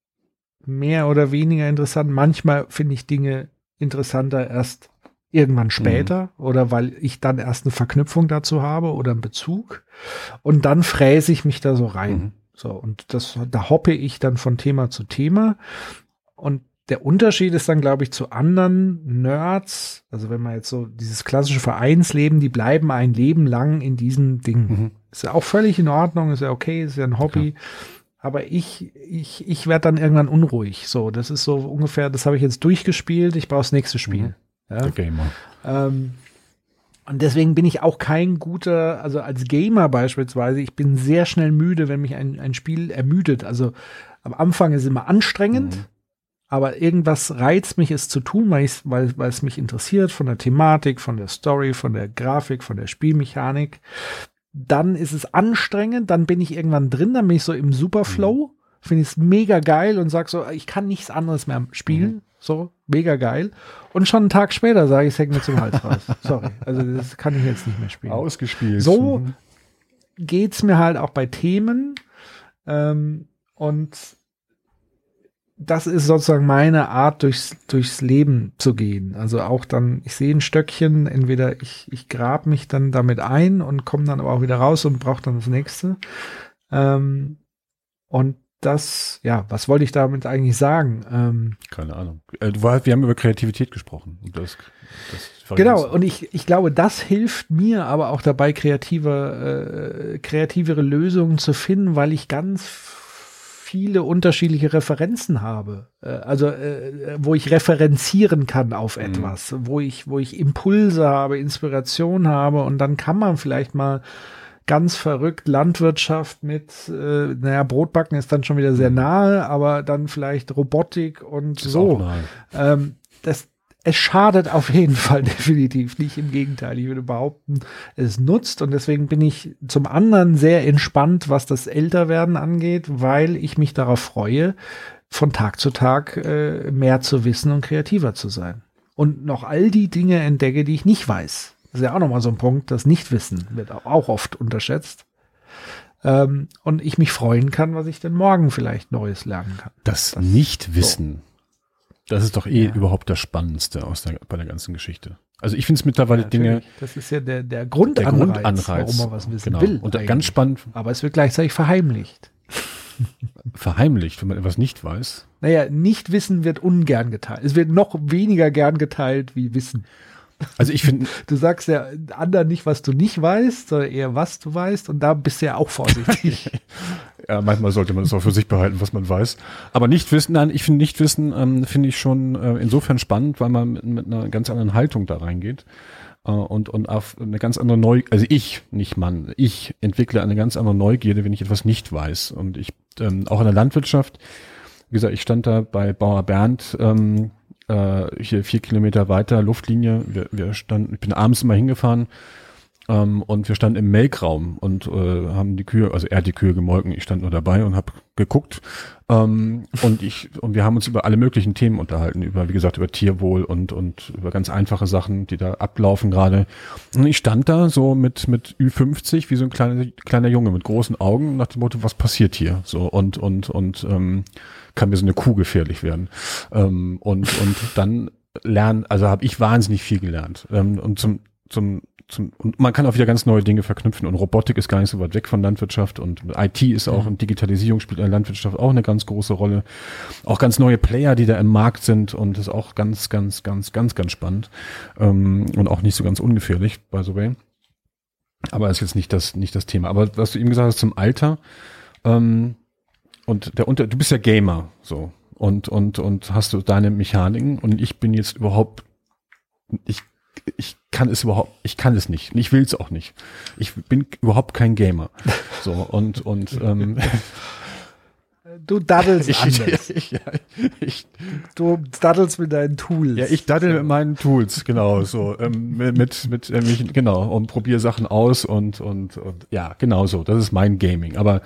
mehr oder weniger interessant. Manchmal finde ich Dinge interessanter erst irgendwann später mhm. oder weil ich dann erst eine Verknüpfung dazu habe oder einen Bezug und dann fräse ich mich da so rein. Mhm. So, und das, da hoppe ich dann von Thema zu Thema. Und der Unterschied ist dann, glaube ich, zu anderen Nerds, also wenn man jetzt so dieses klassische Vereinsleben, die bleiben ein Leben lang in diesem Ding. Mhm. Ist ja auch völlig in Ordnung, ist ja okay, ist ja ein Hobby. Klar. Aber ich, ich, ich werde dann irgendwann unruhig. So, das ist so ungefähr, das habe ich jetzt durchgespielt, ich brauche das nächste Spiel. Mhm. Ja? Der Gamer. Ähm, und deswegen bin ich auch kein guter, also als Gamer beispielsweise, ich bin sehr schnell müde, wenn mich ein, ein Spiel ermüdet. Also am Anfang ist es immer anstrengend, mhm. Aber irgendwas reizt mich, es zu tun, weil, weil, weil es mich interessiert von der Thematik, von der Story, von der Grafik, von der Spielmechanik. Dann ist es anstrengend, dann bin ich irgendwann drin, dann bin ich so im Superflow, mhm. finde ich es mega geil und sag so, ich kann nichts anderes mehr spielen. Mhm. So, mega geil. Und schon einen Tag später sage ich, es hängt mir zum Hals raus. [LAUGHS] Sorry. Also das kann ich jetzt nicht mehr spielen. Ausgespielt. So mhm. geht's mir halt auch bei Themen. Ähm, und das ist sozusagen meine Art, durchs, durchs Leben zu gehen. Also auch dann, ich sehe ein Stöckchen, entweder ich, ich grab mich dann damit ein und komme dann aber auch wieder raus und brauche dann das nächste. Ähm, und das, ja, was wollte ich damit eigentlich sagen? Ähm, Keine Ahnung. Äh, wir haben über Kreativität gesprochen. Und das, das genau, und ich, ich glaube, das hilft mir aber auch dabei, kreative, äh, kreativere Lösungen zu finden, weil ich ganz viele unterschiedliche Referenzen habe. Äh, also, äh, wo ich referenzieren kann auf mhm. etwas, mhm. wo ich, wo ich Impulse habe, Inspiration habe und dann kann man vielleicht mal ganz verrückt Landwirtschaft mit, äh, naja, Brotbacken ist dann schon wieder sehr mhm. nahe, aber dann vielleicht Robotik und ist so. Ähm, das, es schadet auf jeden Fall [LAUGHS] definitiv nicht. Im Gegenteil, ich würde behaupten, es nutzt und deswegen bin ich zum anderen sehr entspannt, was das Älterwerden angeht, weil ich mich darauf freue, von Tag zu Tag äh, mehr zu wissen und kreativer zu sein. und noch all die Dinge entdecke, die ich nicht weiß. Das ist ja auch nochmal so ein Punkt, das Nichtwissen wird auch oft unterschätzt. Ähm, und ich mich freuen kann, was ich denn morgen vielleicht Neues lernen kann. Das, das Nichtwissen, so. Das ist doch eh ja. überhaupt das Spannendste aus der, bei der ganzen Geschichte. Also ich finde es mittlerweile ja, Dinge. Das ist ja der, der Grundanreiz, der Grundanreiz warum man was wissen genau. will. Und eigentlich. ganz spannend. Aber es wird gleichzeitig verheimlicht. [LAUGHS] verheimlicht, wenn man etwas nicht weiß. Naja, nicht wissen wird ungern geteilt. Es wird noch weniger gern geteilt wie Wissen. Also ich finde. [LAUGHS] Du sagst ja anderen nicht, was du nicht weißt, sondern eher, was du weißt. Und da bist du ja auch vorsichtig. [LAUGHS] ja, manchmal sollte man es auch für sich behalten, was man weiß. Aber nicht wissen, nein, ich finde nicht wissen, ähm, finde ich schon äh, insofern spannend, weil man mit, mit, einer ganz anderen Haltung da reingeht. Äh, und, und auf eine ganz andere Neugierde, also ich, nicht Mann, ich entwickle eine ganz andere Neugierde, wenn ich etwas nicht weiß. Und ich, ähm, auch in der Landwirtschaft, wie gesagt, ich stand da bei Bauer Bernd, ähm, äh, hier vier Kilometer weiter, Luftlinie. Wir, wir standen, ich bin abends immer hingefahren ähm, und wir standen im Melkraum und äh, haben die Kühe, also er hat die Kühe gemolken, ich stand nur dabei und habe geguckt. Ähm, und ich und wir haben uns über alle möglichen Themen unterhalten, über wie gesagt über Tierwohl und und über ganz einfache Sachen, die da ablaufen gerade. Und ich stand da so mit mit Ü50 wie so ein kleiner kleiner Junge mit großen Augen nach dem Motto, was passiert hier? So und und und ähm, kann mir so eine Kuh gefährlich werden. Ähm, und, und dann lernen, also habe ich wahnsinnig viel gelernt. Ähm, und zum, zum, zum, und man kann auch wieder ganz neue Dinge verknüpfen und Robotik ist gar nicht so weit weg von Landwirtschaft und IT ist auch, mhm. und Digitalisierung spielt in der Landwirtschaft auch eine ganz große Rolle. Auch ganz neue Player, die da im Markt sind und das ist auch ganz, ganz, ganz, ganz, ganz spannend ähm, und auch nicht so ganz ungefährlich, by the way. Aber ist jetzt nicht das, nicht das Thema. Aber was du eben gesagt hast zum Alter, ähm, und der Unter, du bist ja Gamer, so. Und, und, und hast du deine Mechaniken und ich bin jetzt überhaupt, ich, ich kann es überhaupt, ich kann es nicht. Ich will es auch nicht. Ich bin überhaupt kein Gamer. So, und, und, ähm, Du daddelst ich, anders. [LAUGHS] Ich, ja, ich, du daddelst mit deinen Tools. Ja, ich daddel mit meinen Tools, genau, so, ähm, mit, mit, mit äh, mich, genau, und probiere Sachen aus und, und, und, ja, genau so. Das ist mein Gaming. Aber,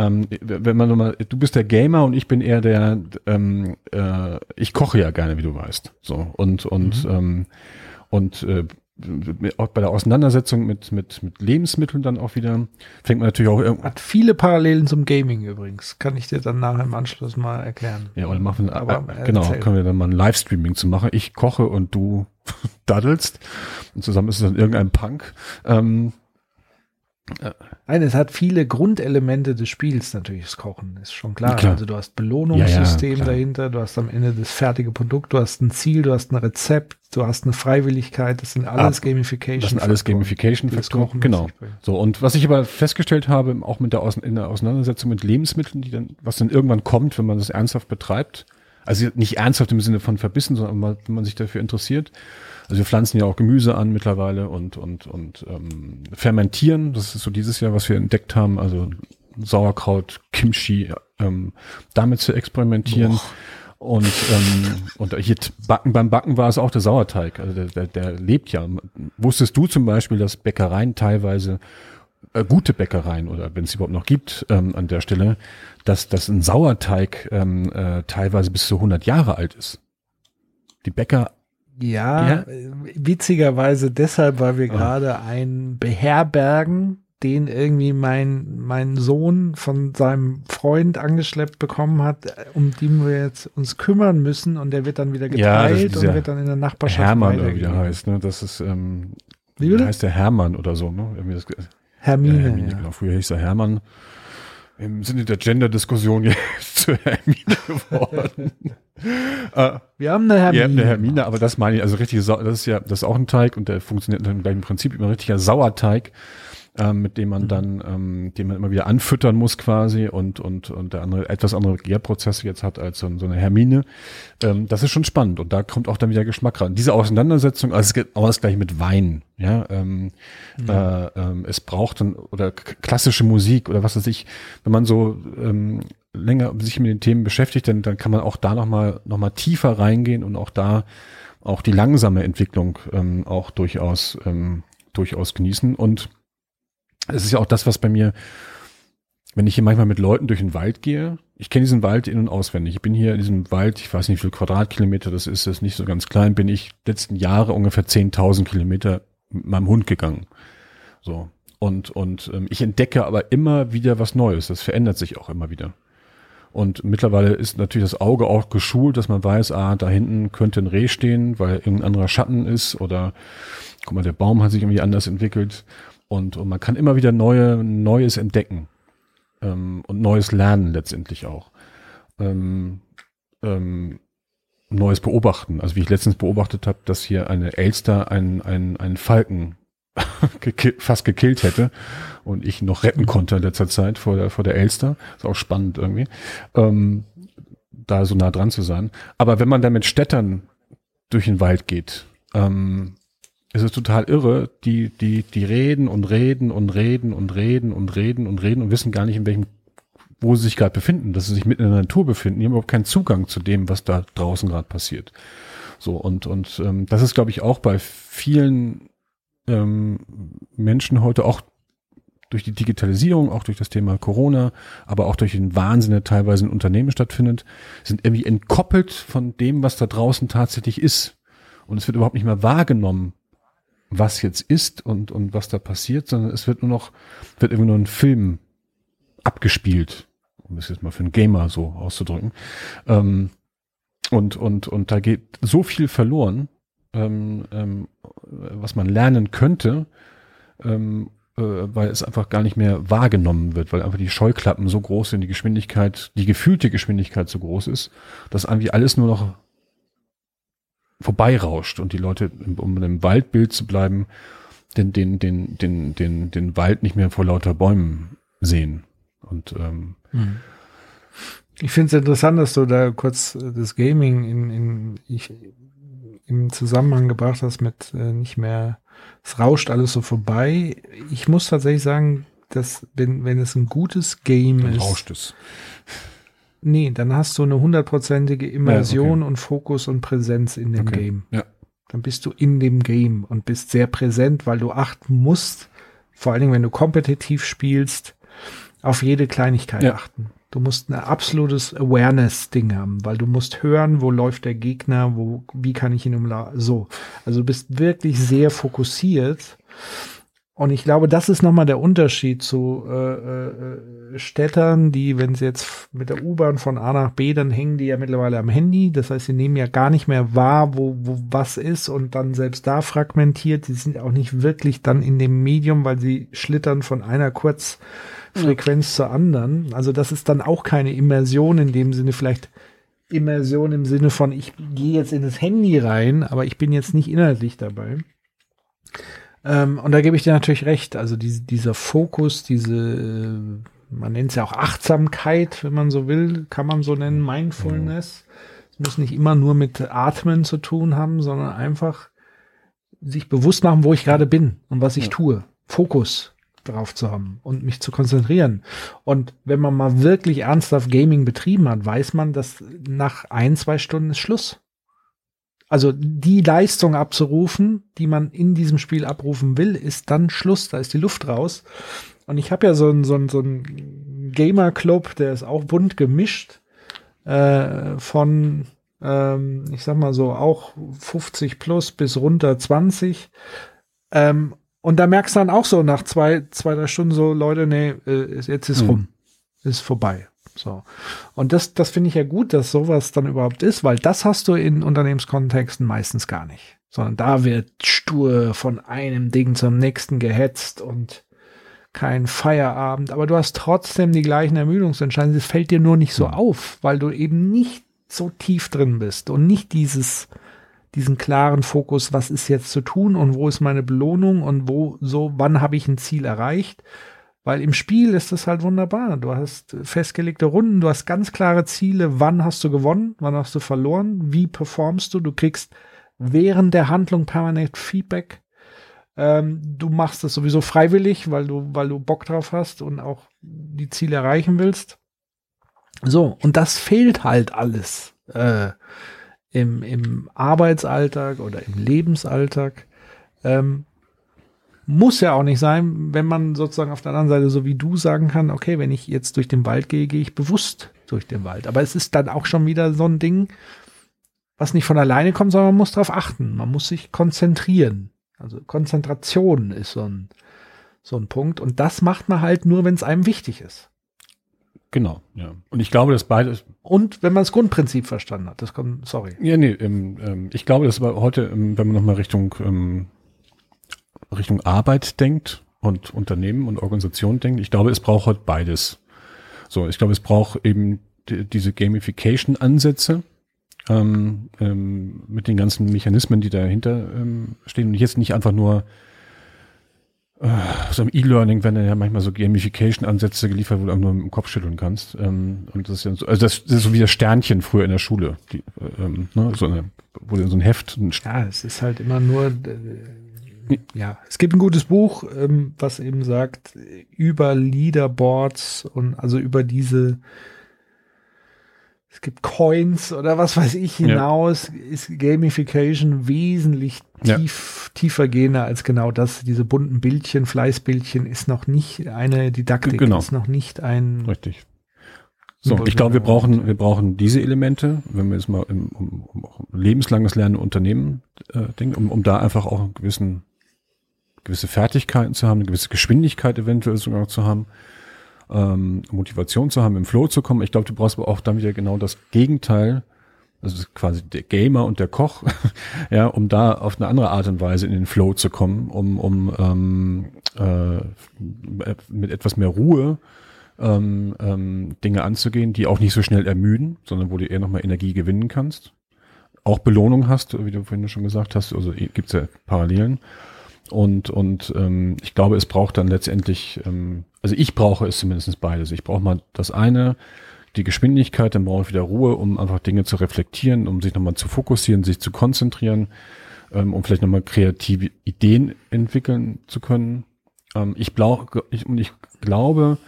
ähm, wenn man nochmal, du bist der Gamer und ich bin eher der, ähm, äh, ich koche ja gerne, wie du weißt. So und und mhm. ähm, und äh, auch bei der Auseinandersetzung mit, mit, mit Lebensmitteln dann auch wieder, fängt man natürlich auch Hat viele Parallelen zum Gaming übrigens. Kann ich dir dann nachher im Anschluss mal erklären. Ja, oder machen, Aber, äh, genau, erzähl. können wir dann mal ein Livestreaming zu machen. Ich koche und du [LAUGHS] daddelst. Und zusammen ist es dann irgendein Punk. Ähm, Nein, es hat viele Grundelemente des Spiels natürlich, das Kochen, ist schon klar. klar. Also du hast Belohnungssystem ja, ja, dahinter, du hast am Ende das fertige Produkt, du hast ein Ziel, du hast ein Rezept, du hast eine Freiwilligkeit, das sind alles Ab, Gamification. Das sind alles Gamification-Faktoren, genau. So, und was ich aber festgestellt habe, auch mit der, Aus in der Auseinandersetzung mit Lebensmitteln, die dann, was dann irgendwann kommt, wenn man das ernsthaft betreibt, also nicht ernsthaft im Sinne von verbissen, sondern wenn man sich dafür interessiert, also wir pflanzen ja auch Gemüse an mittlerweile und, und, und ähm, fermentieren. Das ist so dieses Jahr, was wir entdeckt haben. Also Sauerkraut, Kimchi, ähm, damit zu experimentieren. Boah. Und, ähm, und hier Backen, beim Backen war es auch der Sauerteig. Also der, der, der lebt ja. Wusstest du zum Beispiel, dass Bäckereien teilweise äh, gute Bäckereien oder wenn es überhaupt noch gibt ähm, an der Stelle, dass, dass ein Sauerteig ähm, äh, teilweise bis zu 100 Jahre alt ist. Die Bäcker ja, ja, witzigerweise deshalb, weil wir oh. gerade einen beherbergen, den irgendwie mein, mein Sohn von seinem Freund angeschleppt bekommen hat, um den wir jetzt uns kümmern müssen und der wird dann wieder geteilt ja, und wird dann in der Nachbarschaft Hermann wie der heißt, ne? Das ist, ähm, wie heißt der Hermann oder so, ne? Hermine. Ja, Hermine, ja. genau. Früher hieß er Hermann. Im Sinne der Gender-Diskussion [LAUGHS] jetzt zu Hermine geworden. [LAUGHS] äh, wir haben eine Hermine. Wir haben eine Hermine, aber das meine ich, also richtig, das ist ja, das ist auch ein Teig und der funktioniert im gleichen Prinzip, immer richtiger Sauerteig ähm, mit dem man mhm. dann, ähm, den man immer wieder anfüttern muss quasi und und und der andere etwas andere Gärprozesse jetzt hat als so, so eine Hermine. Ähm, das ist schon spannend und da kommt auch dann wieder Geschmack rein. Diese Auseinandersetzung, also es geht gleiche mit Wein, ja. Ähm, mhm. äh, ähm, es braucht dann oder klassische Musik oder was weiß ich, wenn man so ähm, länger sich mit den Themen beschäftigt, dann, dann kann man auch da nochmal noch mal tiefer reingehen und auch da auch die langsame Entwicklung ähm, auch durchaus ähm, durchaus genießen und es ist ja auch das, was bei mir wenn ich hier manchmal mit Leuten durch den Wald gehe, ich kenne diesen Wald in- und auswendig. Ich bin hier in diesem Wald, ich weiß nicht, wie viel Quadratkilometer das ist, das ist nicht so ganz klein, bin ich letzten Jahre ungefähr 10.000 Kilometer mit meinem Hund gegangen. So. Und, und ähm, ich entdecke aber immer wieder was Neues. Das verändert sich auch immer wieder. Und mittlerweile ist natürlich das Auge auch geschult, dass man weiß, ah, da hinten könnte ein Reh stehen, weil irgendein anderer Schatten ist oder guck mal, der Baum hat sich irgendwie anders entwickelt. Und, und man kann immer wieder neue, Neues entdecken ähm, und Neues lernen letztendlich auch. Ähm, ähm, Neues beobachten. Also wie ich letztens beobachtet habe, dass hier eine Elster einen, einen, einen Falken [LAUGHS] fast gekillt hätte und ich noch retten konnte in letzter Zeit vor der, vor der Elster. Ist auch spannend irgendwie, ähm, da so nah dran zu sein. Aber wenn man dann mit Städtern durch den Wald geht, ähm, ist es total irre, die, die, die reden und reden und reden und reden und reden und reden und wissen gar nicht, in welchem, wo sie sich gerade befinden, dass sie sich mitten in der Natur befinden. Die haben überhaupt keinen Zugang zu dem, was da draußen gerade passiert. So, und, und ähm, das ist, glaube ich, auch bei vielen ähm, Menschen heute auch durch die Digitalisierung, auch durch das Thema Corona, aber auch durch den Wahnsinn, der teilweise in Unternehmen stattfindet, sind irgendwie entkoppelt von dem, was da draußen tatsächlich ist. Und es wird überhaupt nicht mehr wahrgenommen, was jetzt ist und, und was da passiert, sondern es wird nur noch, wird irgendwie nur ein Film abgespielt, um es jetzt mal für einen Gamer so auszudrücken. Ähm, und, und, und da geht so viel verloren, ähm, ähm, was man lernen könnte, ähm, äh, weil es einfach gar nicht mehr wahrgenommen wird, weil einfach die Scheuklappen so groß sind, die Geschwindigkeit, die gefühlte Geschwindigkeit so groß ist, dass irgendwie alles nur noch vorbeirauscht und die Leute, um im Waldbild zu bleiben, den, den, den, den, den, den Wald nicht mehr vor lauter Bäumen sehen. Und ähm, mhm. ich finde es interessant, dass du da kurz das Gaming in, in ich, im Zusammenhang gebracht hast mit äh, nicht mehr, es rauscht alles so vorbei. Ich muss tatsächlich sagen, dass wenn, wenn es ein gutes Game dann ist. rauscht es. Nee, dann hast du eine hundertprozentige Immersion Ja, okay. und Fokus und Präsenz in dem Okay. Game. Ja. Dann bist du in dem Game und bist sehr präsent, weil du achten musst, vor allen Dingen, wenn du kompetitiv spielst, auf jede Kleinigkeit Ja. achten. Du musst ein absolutes Awareness-Ding haben, weil du musst hören, wo läuft der Gegner, wo, wie kann ich ihn umla so. Also du bist wirklich sehr fokussiert. Und ich glaube, das ist nochmal der Unterschied zu äh, äh, Städtern, die, wenn sie jetzt mit der U-Bahn von A nach B, dann hängen die ja mittlerweile am Handy. Das heißt, sie nehmen ja gar nicht mehr wahr, wo, wo was ist und dann selbst da fragmentiert. Sie sind auch nicht wirklich dann in dem Medium, weil sie schlittern von einer Kurzfrequenz zur anderen. Also das ist dann auch keine Immersion in dem Sinne, vielleicht Immersion im Sinne von, ich gehe jetzt in das Handy rein, aber ich bin jetzt nicht inhaltlich dabei. Ähm, und da gebe ich dir natürlich recht. Also diese, dieser Fokus, diese, äh, man nennt es ja auch Achtsamkeit, wenn man so will, kann man so nennen, Mindfulness. Es muss nicht immer nur mit Atmen zu tun haben, sondern einfach sich bewusst machen, wo ich gerade bin und was ich Ja. tue. Fokus drauf zu haben und mich zu konzentrieren. Und wenn man mal wirklich ernsthaft Gaming betrieben hat, weiß man, dass nach ein, zwei Stunden ist Schluss. Also die Leistung abzurufen, die man in diesem Spiel abrufen will, ist dann Schluss. Da ist die Luft raus. Und ich habe ja so einen so einen- so einen Gamer-Club, der ist auch bunt gemischt äh, von, ähm, ich sag mal so, auch 50 plus bis runter 20. Ähm, und da merkst du dann auch so nach zwei, zwei, drei Stunden so, Leute, nee, äh, jetzt ist Mhm. rum. Ist vorbei. So. Und das, das finde ich ja gut, dass sowas dann überhaupt ist, weil das hast du in Unternehmenskontexten meistens gar nicht. Sondern da wird stur von einem Ding zum nächsten gehetzt und kein Feierabend. Aber du hast trotzdem die gleichen Ermüdungsentscheidungen. Es fällt dir nur nicht so auf, weil du eben nicht so tief drin bist und nicht dieses, diesen klaren Fokus, was ist jetzt zu tun und wo ist meine Belohnung und wo so, wann habe ich ein Ziel erreicht. Weil im Spiel ist das halt wunderbar. Du hast festgelegte Runden, du hast ganz klare Ziele, wann hast du gewonnen, wann hast du verloren, wie performst du, du kriegst während der Handlung permanent Feedback. Ähm, du machst das sowieso freiwillig, weil du, weil du Bock drauf hast und auch die Ziele erreichen willst. So, und das fehlt halt alles äh, im, im Arbeitsalltag oder im Lebensalltag. Ähm, muss ja auch nicht sein, wenn man sozusagen auf der anderen Seite so wie du sagen kann, okay, wenn ich jetzt durch den Wald gehe, gehe ich bewusst durch den Wald. Aber es ist dann auch schon wieder so ein Ding, was nicht von alleine kommt, sondern man muss darauf achten. Man muss sich konzentrieren. Also Konzentration ist so ein, so ein Punkt. Und das macht man halt nur, wenn es einem wichtig ist. Genau, ja. Und ich glaube, dass beides. Und wenn man das Grundprinzip verstanden hat, das kommt, sorry. Ja, nee, ähm, ähm, ich glaube, dass aber heute, ähm, wenn man nochmal Richtung, ähm, Richtung Arbeit denkt und Unternehmen und Organisation denkt, ich glaube, es braucht heute beides. So, ich glaube, es braucht eben die, diese Gamification-Ansätze ähm, ähm, mit den ganzen Mechanismen, die dahinter ähm, stehen und jetzt nicht einfach nur äh, so im E-Learning werden ja manchmal so Gamification-Ansätze geliefert, wo du nur im Kopf schütteln kannst. Ähm, und das ist ja so, also das, ist so wie das Sternchen früher in der Schule, die, äh, ähm, ne, so eine, wo du so ein Heft. Ein ja, es ist halt immer nur, äh, ja, es gibt ein gutes Buch, ähm, was eben sagt über Leaderboards und also über diese es gibt Coins oder was weiß ich hinaus, ja. ist Gamification wesentlich tief, ja. tiefer gehender als genau das. Diese bunten Bildchen, Fleißbildchen ist noch nicht eine Didaktik, genau. ist noch nicht ein. Richtig. So, ich glaube, wir brauchen, wir brauchen diese Elemente, wenn wir jetzt mal im, um, um, um lebenslanges Lernen Unternehmen äh, denken, um, um da einfach auch einen gewissen, gewisse Fertigkeiten zu haben, eine gewisse Geschwindigkeit eventuell sogar zu haben ähm, Motivation zu haben, im Flow zu kommen. Ich glaube, du brauchst aber auch dann wieder genau das Gegenteil, also quasi der Gamer und der Koch, [LAUGHS] ja, um da auf eine andere Art und Weise in den Flow zu kommen, um, um ähm, äh, mit etwas mehr Ruhe ähm, ähm, Dinge anzugehen, die auch nicht so schnell ermüden, sondern wo du eher nochmal Energie gewinnen kannst. Auch Belohnung hast, wie du vorhin schon gesagt hast, also gibt's ja Parallelen. Und, und ähm, ich glaube, es braucht dann letztendlich, ähm, also ich brauche es zumindest beides. Ich brauche mal das eine, die Geschwindigkeit, dann brauche ich wieder Ruhe, um einfach Dinge zu reflektieren, um sich nochmal zu fokussieren, sich zu konzentrieren, ähm, um vielleicht nochmal kreative Ideen entwickeln zu können. Ähm, ich, brauche, ich, und ich glaube,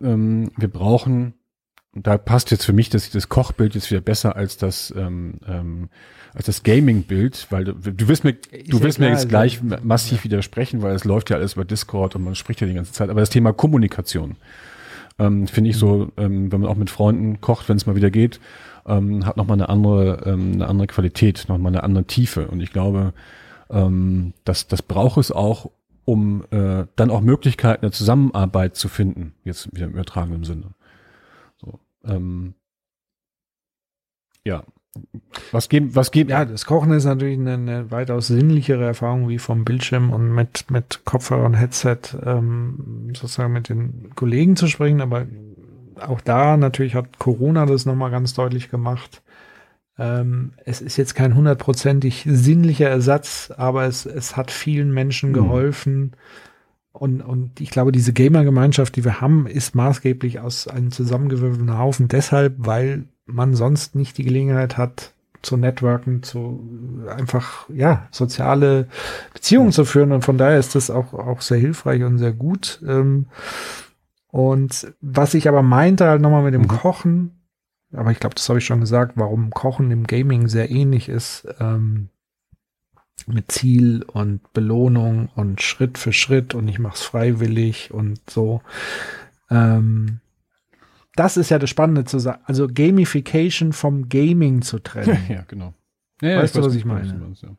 ähm, wir brauchen da passt jetzt für mich das, das Kochbild jetzt wieder besser als das ähm, ähm, als das Gaming-Bild, weil du, du wirst mir du ja wirst klar, mir jetzt gleich also, massiv ja. widersprechen, weil es läuft ja alles über Discord und man spricht ja die ganze Zeit. Aber das Thema Kommunikation ähm, finde ich mhm. so, ähm, wenn man auch mit Freunden kocht, wenn es mal wieder geht, ähm, hat nochmal eine andere ähm, eine andere Qualität, nochmal eine andere Tiefe. Und ich glaube, ähm, das das braucht es auch, um äh, dann auch Möglichkeiten der Zusammenarbeit zu finden. Jetzt wieder im übertragenen Sinne. Ähm, ja. Was geben, was geben? Ja, das Kochen ist natürlich eine, eine, weitaus sinnlichere Erfahrung wie vom Bildschirm und mit, mit Kopfhörer und Headset ähm, sozusagen mit den Kollegen zu sprechen. Aber auch da natürlich hat Corona das nochmal ganz deutlich gemacht. Ähm, es ist jetzt kein hundertprozentig sinnlicher Ersatz, aber es, es hat vielen Menschen mhm. geholfen. Mhm und, und ich glaube, diese Gamer-Gemeinschaft, die wir haben, ist maßgeblich aus einem zusammengewürfelten Haufen deshalb, weil man sonst nicht die Gelegenheit hat, zu networken, zu einfach, ja, soziale Beziehungen zu führen. Und von daher ist das auch, auch sehr hilfreich und sehr gut. Ähm, und was ich aber meinte halt nochmal mit dem mhm. Kochen, aber ich glaube, das habe ich schon gesagt, warum Kochen im Gaming sehr ähnlich ist, ähm, mit Ziel und Belohnung und Schritt für Schritt und ich mache es freiwillig und so. Ähm, das ist ja das Spannende zu sagen. Also Gamification vom Gaming zu trennen. [LAUGHS] Ja, genau. Ja, weißt du, was ich meine? Meinst, ja.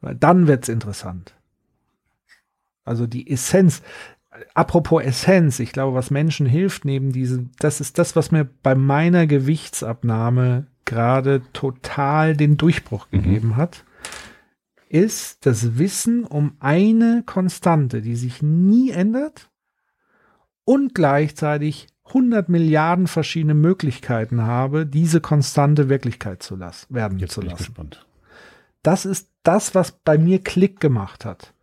Weil dann wird's interessant. Also die Essenz. Apropos Essenz, ich glaube, was Menschen hilft neben diesem, das ist das, was mir bei meiner Gewichtsabnahme gerade total den Durchbruch mhm. gegeben hat ist das Wissen um eine Konstante, die sich nie ändert und gleichzeitig 100 Milliarden verschiedene Möglichkeiten habe, diese Konstante Wirklichkeit zu lassen, werden Jetzt zu bin lassen. Ich gespannt. Das ist das, was bei mir Klick gemacht hat.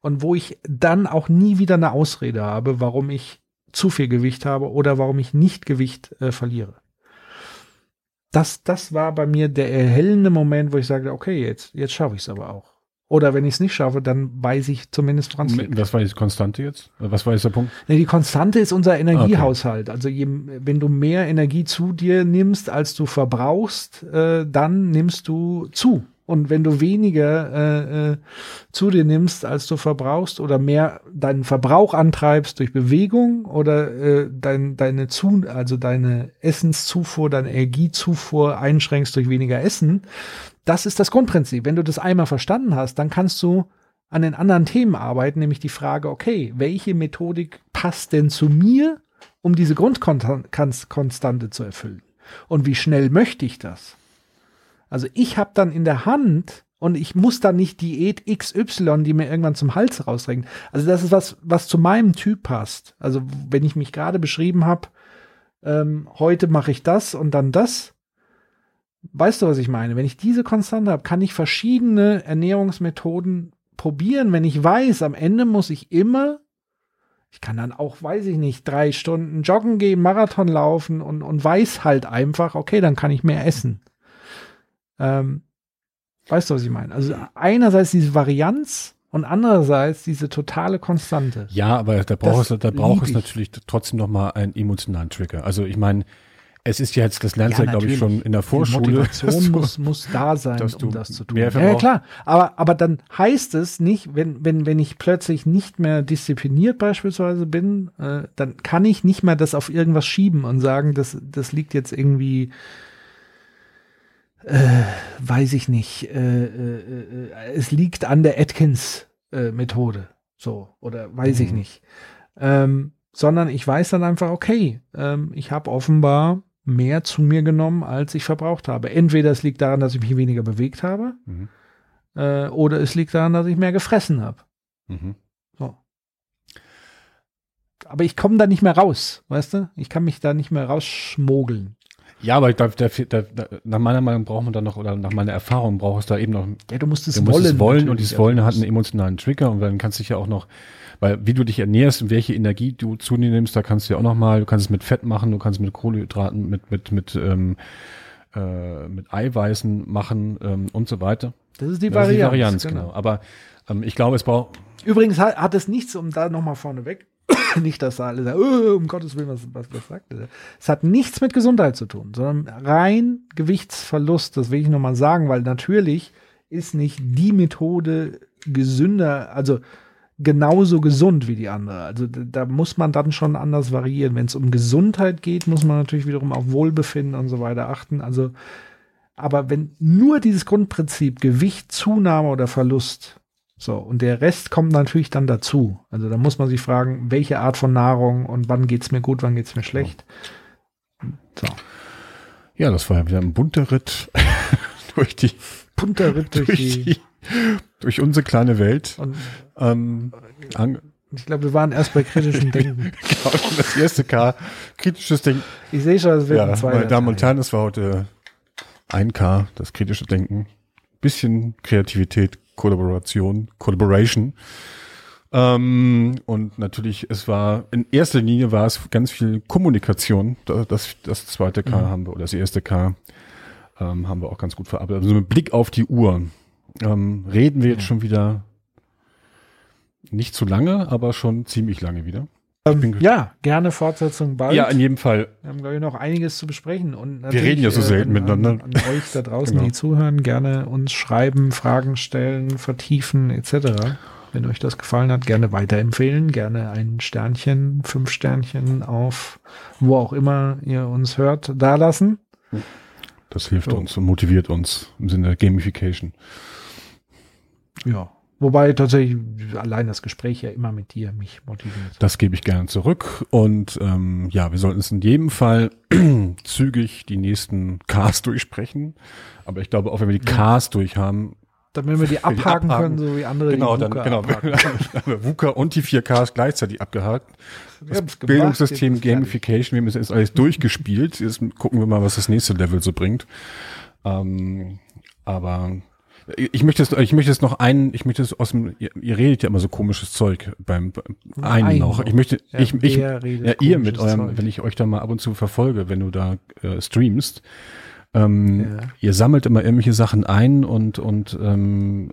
Und wo ich dann auch nie wieder eine Ausrede habe, warum ich zu viel Gewicht habe oder warum ich nicht Gewicht äh, verliere das, das war bei mir der erhellende Moment, wo ich sagte, okay, jetzt, jetzt schaffe ich es aber auch. Oder wenn ich es nicht schaffe, dann weiß ich zumindest dran. Was war die Konstante jetzt? Was war jetzt der Punkt? Nee, die Konstante ist unser Energiehaushalt. Okay. Also je, wenn du mehr Energie zu dir nimmst, als du verbrauchst, äh, dann nimmst du zu. Und wenn du weniger äh, äh, zu dir nimmst, als du verbrauchst, oder mehr deinen Verbrauch antreibst durch Bewegung oder äh, dein, deine zu, also deine Essenszufuhr, deine Energiezufuhr einschränkst durch weniger Essen, das ist das Grundprinzip. Wenn du das einmal verstanden hast, dann kannst du an den anderen Themen arbeiten, nämlich die Frage, okay, welche Methodik passt denn zu mir, um diese Grundkonstante zu erfüllen? Und wie schnell möchte ich das? Also ich habe dann in der Hand und ich muss dann nicht Diät XY, die mir irgendwann zum Hals rausdrängt. Also das ist was, was zu meinem Typ passt. Also wenn ich mich gerade beschrieben habe, ähm, heute mache ich das und dann das. Weißt du, was ich meine? Wenn ich diese Konstante habe, kann ich verschiedene Ernährungsmethoden probieren, wenn ich weiß, am Ende muss ich immer, ich kann dann auch, weiß ich nicht, drei Stunden joggen gehen, Marathon laufen und, und weiß halt einfach, okay, dann kann ich mehr essen. Ähm, weißt du, was ich meine? Also einerseits diese Varianz und andererseits diese totale Konstante. Ja, aber da braucht es, da braucht es natürlich trotzdem noch mal einen emotionalen Trigger. Also ich meine, es ist ja jetzt, das lernst du ja, glaube ich, schon in der Vorschule. Die Motivation [LAUGHS] muss, muss da sein, um das zu tun. Ja, ja, klar. Aber, aber dann heißt es nicht, wenn, wenn, wenn ich plötzlich nicht mehr diszipliniert beispielsweise bin, äh, dann kann ich nicht mehr das auf irgendwas schieben und sagen, das, das liegt jetzt irgendwie, äh, weiß ich nicht, äh, äh, äh es liegt an der Atkins-Methode. Äh, so, oder weiß mhm. ich nicht. Ähm, sondern ich weiß dann einfach, okay, ähm, ich habe offenbar mehr zu mir genommen, als ich verbraucht habe. Entweder es liegt daran, dass ich mich weniger bewegt habe, mhm. äh, oder es liegt daran, dass ich mehr gefressen habe. Mhm. So. Aber ich komme da nicht mehr raus, weißt du? Ich kann mich da nicht mehr rausschmogeln. Ja, aber ich glaube, nach meiner Meinung braucht man da noch, oder nach meiner Erfahrung braucht es da eben noch. Ja, du musst es du wollen. Es wollen und dieses Wollen hat einen emotionalen Trigger und dann kannst du dich ja auch noch weil wie du dich ernährst und welche Energie du zu dir nimmst, da kannst du ja auch nochmal, du kannst es mit Fett machen, du kannst es mit Kohlenhydraten, mit, mit, mit, ähm, äh, mit Eiweißen machen ähm, und so weiter. Das ist die Varianz. Das ist die Varianz, genau. genau. Aber ähm, ich glaube, es braucht. Übrigens hat, hat es nichts, um da nochmal vorne weg, [LAUGHS] nicht, dass da alle sagen, oh, um Gottes Willen, was, was, was sagt er? Es hat nichts mit Gesundheit zu tun, sondern rein Gewichtsverlust, das will ich nochmal sagen, weil natürlich ist nicht die Methode gesünder, also genauso gesund wie die andere. Also da muss man dann schon anders variieren. Wenn es um Gesundheit geht, muss man natürlich wiederum auf Wohlbefinden und so weiter achten. Also, aber wenn nur dieses Grundprinzip Gewicht, Zunahme oder Verlust, so, und der Rest kommt natürlich dann dazu. Also da muss man sich fragen, welche Art von Nahrung und wann geht's mir gut, wann geht's mir schlecht. So. Ja, das war ja wieder ein bunter Ritt [LAUGHS] durch die bunter Ritt [LAUGHS] durch, durch die, die durch unsere kleine Welt. Und, ähm, ich glaube, wir waren erst bei kritischem Denken. [LAUGHS] genau, das erste K, kritisches Denken. Ich sehe schon, es wird ja, ein zweiter Meine Damen und Herren, es war heute ein K, das kritische Denken. Bisschen Kreativität, Kollaboration, Collaboration. Ähm, und natürlich, es war, in erster Linie war es ganz viel Kommunikation. Das, das zweite K mhm. haben wir, oder das erste K ähm, haben wir auch ganz gut verarbeitet. Also mit Blick auf die Uhr ähm, reden wir jetzt schon wieder nicht zu lange, aber schon ziemlich lange wieder. Ähm, ja, gerne Fortsetzung bald. Ja, in jedem Fall. Wir haben, glaube ich, noch einiges zu besprechen. Und wir reden ja so selten äh, miteinander. An, an euch da draußen, genau. die zuhören, gerne uns schreiben, Fragen stellen, vertiefen, etc. Wenn euch das gefallen hat, gerne weiterempfehlen, gerne ein Sternchen, fünf Sternchen auf wo auch immer ihr uns hört, dalassen. Das hilft so. uns und motiviert uns im Sinne der Gamification. Ja. Wobei tatsächlich allein das Gespräch ja immer mit dir mich motiviert. Das gebe ich gerne zurück. Und ähm, ja, wir sollten es in jedem Fall [CLEARS THROAT] zügig die nächsten Cars durchsprechen. Aber ich glaube, auch wenn wir die Cars durch haben, damit [LAUGHS] wir die abhaken, die abhaken, können, so wie andere genau, die dann, genau, VUCA [LAUGHS] und die 4Ks gleichzeitig abgehakt. Das Bildungssystem Gamification, wir haben jetzt alles durchgespielt. Jetzt gucken wir mal, was das nächste Level so bringt. Ähm, aber ich möchte es, ich möchte es noch einen, ich möchte es aus dem, ihr, ihr redet ja immer so komisches Zeug beim, beim einen Ein noch. Ich möchte, ja, ich, ich, ja, ihr mit eurem, Zeug. wenn ich euch da mal ab und zu verfolge, wenn du da äh, streamst, ähm, ja. ihr sammelt immer irgendwelche Sachen ein und und ähm,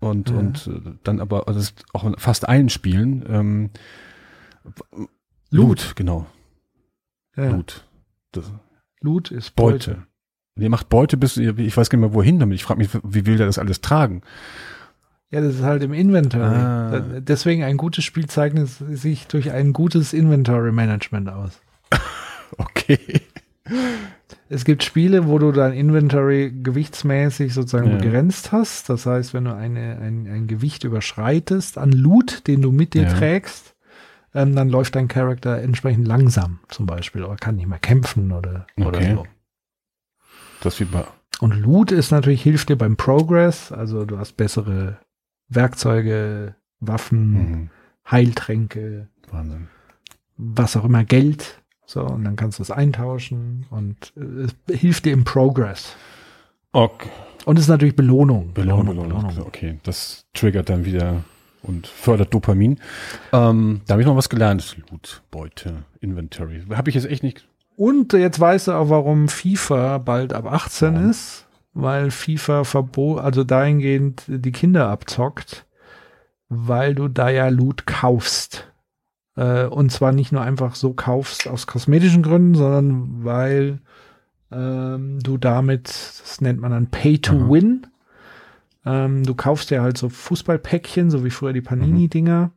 und ja. und dann aber also auch fast einspielen. Ähm, Loot, genau. Ja. Loot. Das, Loot ist Beute. Beute. Ihr macht Beute bis, ich weiß gar nicht mehr wohin damit. Ich frage mich, wie will der das alles tragen? Ja, das ist halt im Inventory. Ah. Deswegen ein gutes Spiel zeichnet sich durch ein gutes Inventory Management aus. [LAUGHS] Okay. Es gibt Spiele, wo du dein Inventory gewichtsmäßig sozusagen Ja. begrenzt hast. Das heißt, wenn du eine, ein, ein Gewicht überschreitest an Loot, den du mit dir Ja. trägst, ähm, dann läuft dein Charakter entsprechend langsam zum Beispiel oder kann nicht mehr kämpfen oder, oder Okay. so. Das wie Und Loot ist natürlich, hilft dir beim Progress. Also du hast bessere Werkzeuge, Waffen, mhm. Heiltränke, Wahnsinn. was auch immer, Geld. So, und dann kannst du es eintauschen und äh, es hilft dir im Progress. Okay. Und es ist natürlich Belohnung. Belohnung, Belohnung. Okay, das triggert dann wieder und fördert Dopamin. Ähm, da habe ich noch was gelernt. Loot, Beute, Inventory. Habe ich jetzt echt nicht. Und jetzt weißt du auch, warum FIFA bald ab 18 Warum? ist, weil FIFA verbot, also dahingehend die Kinder abzockt, weil du da ja Loot kaufst. Äh, und zwar nicht nur einfach so kaufst aus kosmetischen Gründen, sondern weil ähm, du damit, das nennt man dann Pay to Aha. Win. Ähm, du kaufst ja halt so Fußballpäckchen, so wie früher die Panini-Dinger.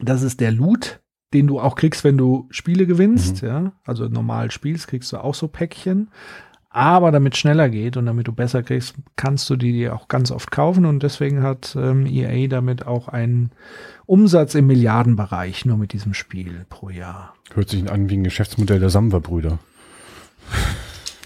Das ist der Loot, den du auch kriegst, wenn du Spiele gewinnst, ja. Also normal spielst, kriegst du auch so Päckchen. Aber damit es schneller geht und damit du besser kriegst, kannst du die dir auch ganz oft kaufen. Und deswegen hat ähm, EA damit auch einen Umsatz im Milliardenbereich nur mit diesem Spiel pro Jahr. Hört sich an wie ein Geschäftsmodell der Samwer-Brüder.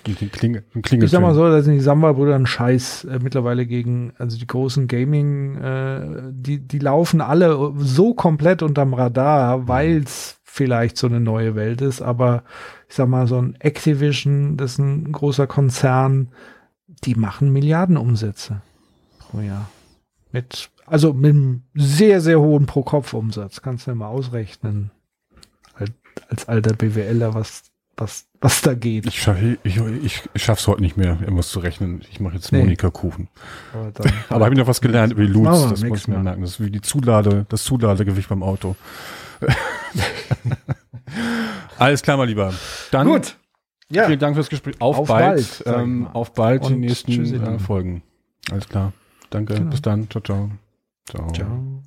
Mit den Kling Klingeltönen. Ich sag mal so, da sind die Samba-Brüder ein Scheiß äh, mittlerweile gegen, also die großen Gaming, äh, die, die laufen alle so komplett unterm Radar, weil es vielleicht so eine neue Welt ist, aber ich sag mal, so ein Activision, das ist ein großer Konzern, die machen Milliardenumsätze pro Jahr. Mit, also mit einem sehr, sehr hohen Pro-Kopf-Umsatz. Kannst du ja mal ausrechnen. Als, als alter BWLer, was, was, was da geht. Ich, schaff, ich, ich, ich schaff's heute nicht mehr, irgendwas zu rechnen. Ich mache jetzt Nee. Monika-Kuchen. Aber dann- [LAUGHS] Aber habe ich noch was gelernt über die Loots, wir das muss ich mir merken. Das ist wie die Zulade, das Zuladegewicht beim Auto. [LAUGHS] Alles klar, mein Lieber. Dann Gut. Ja. vielen Dank fürs Gespräch. Auf, Auf bald. bald, ähm, auf bald die Und nächsten tschüssi äh. Folgen. Alles klar. Danke. Genau. Bis dann. Ciao, ciao. Ciao. Ciao.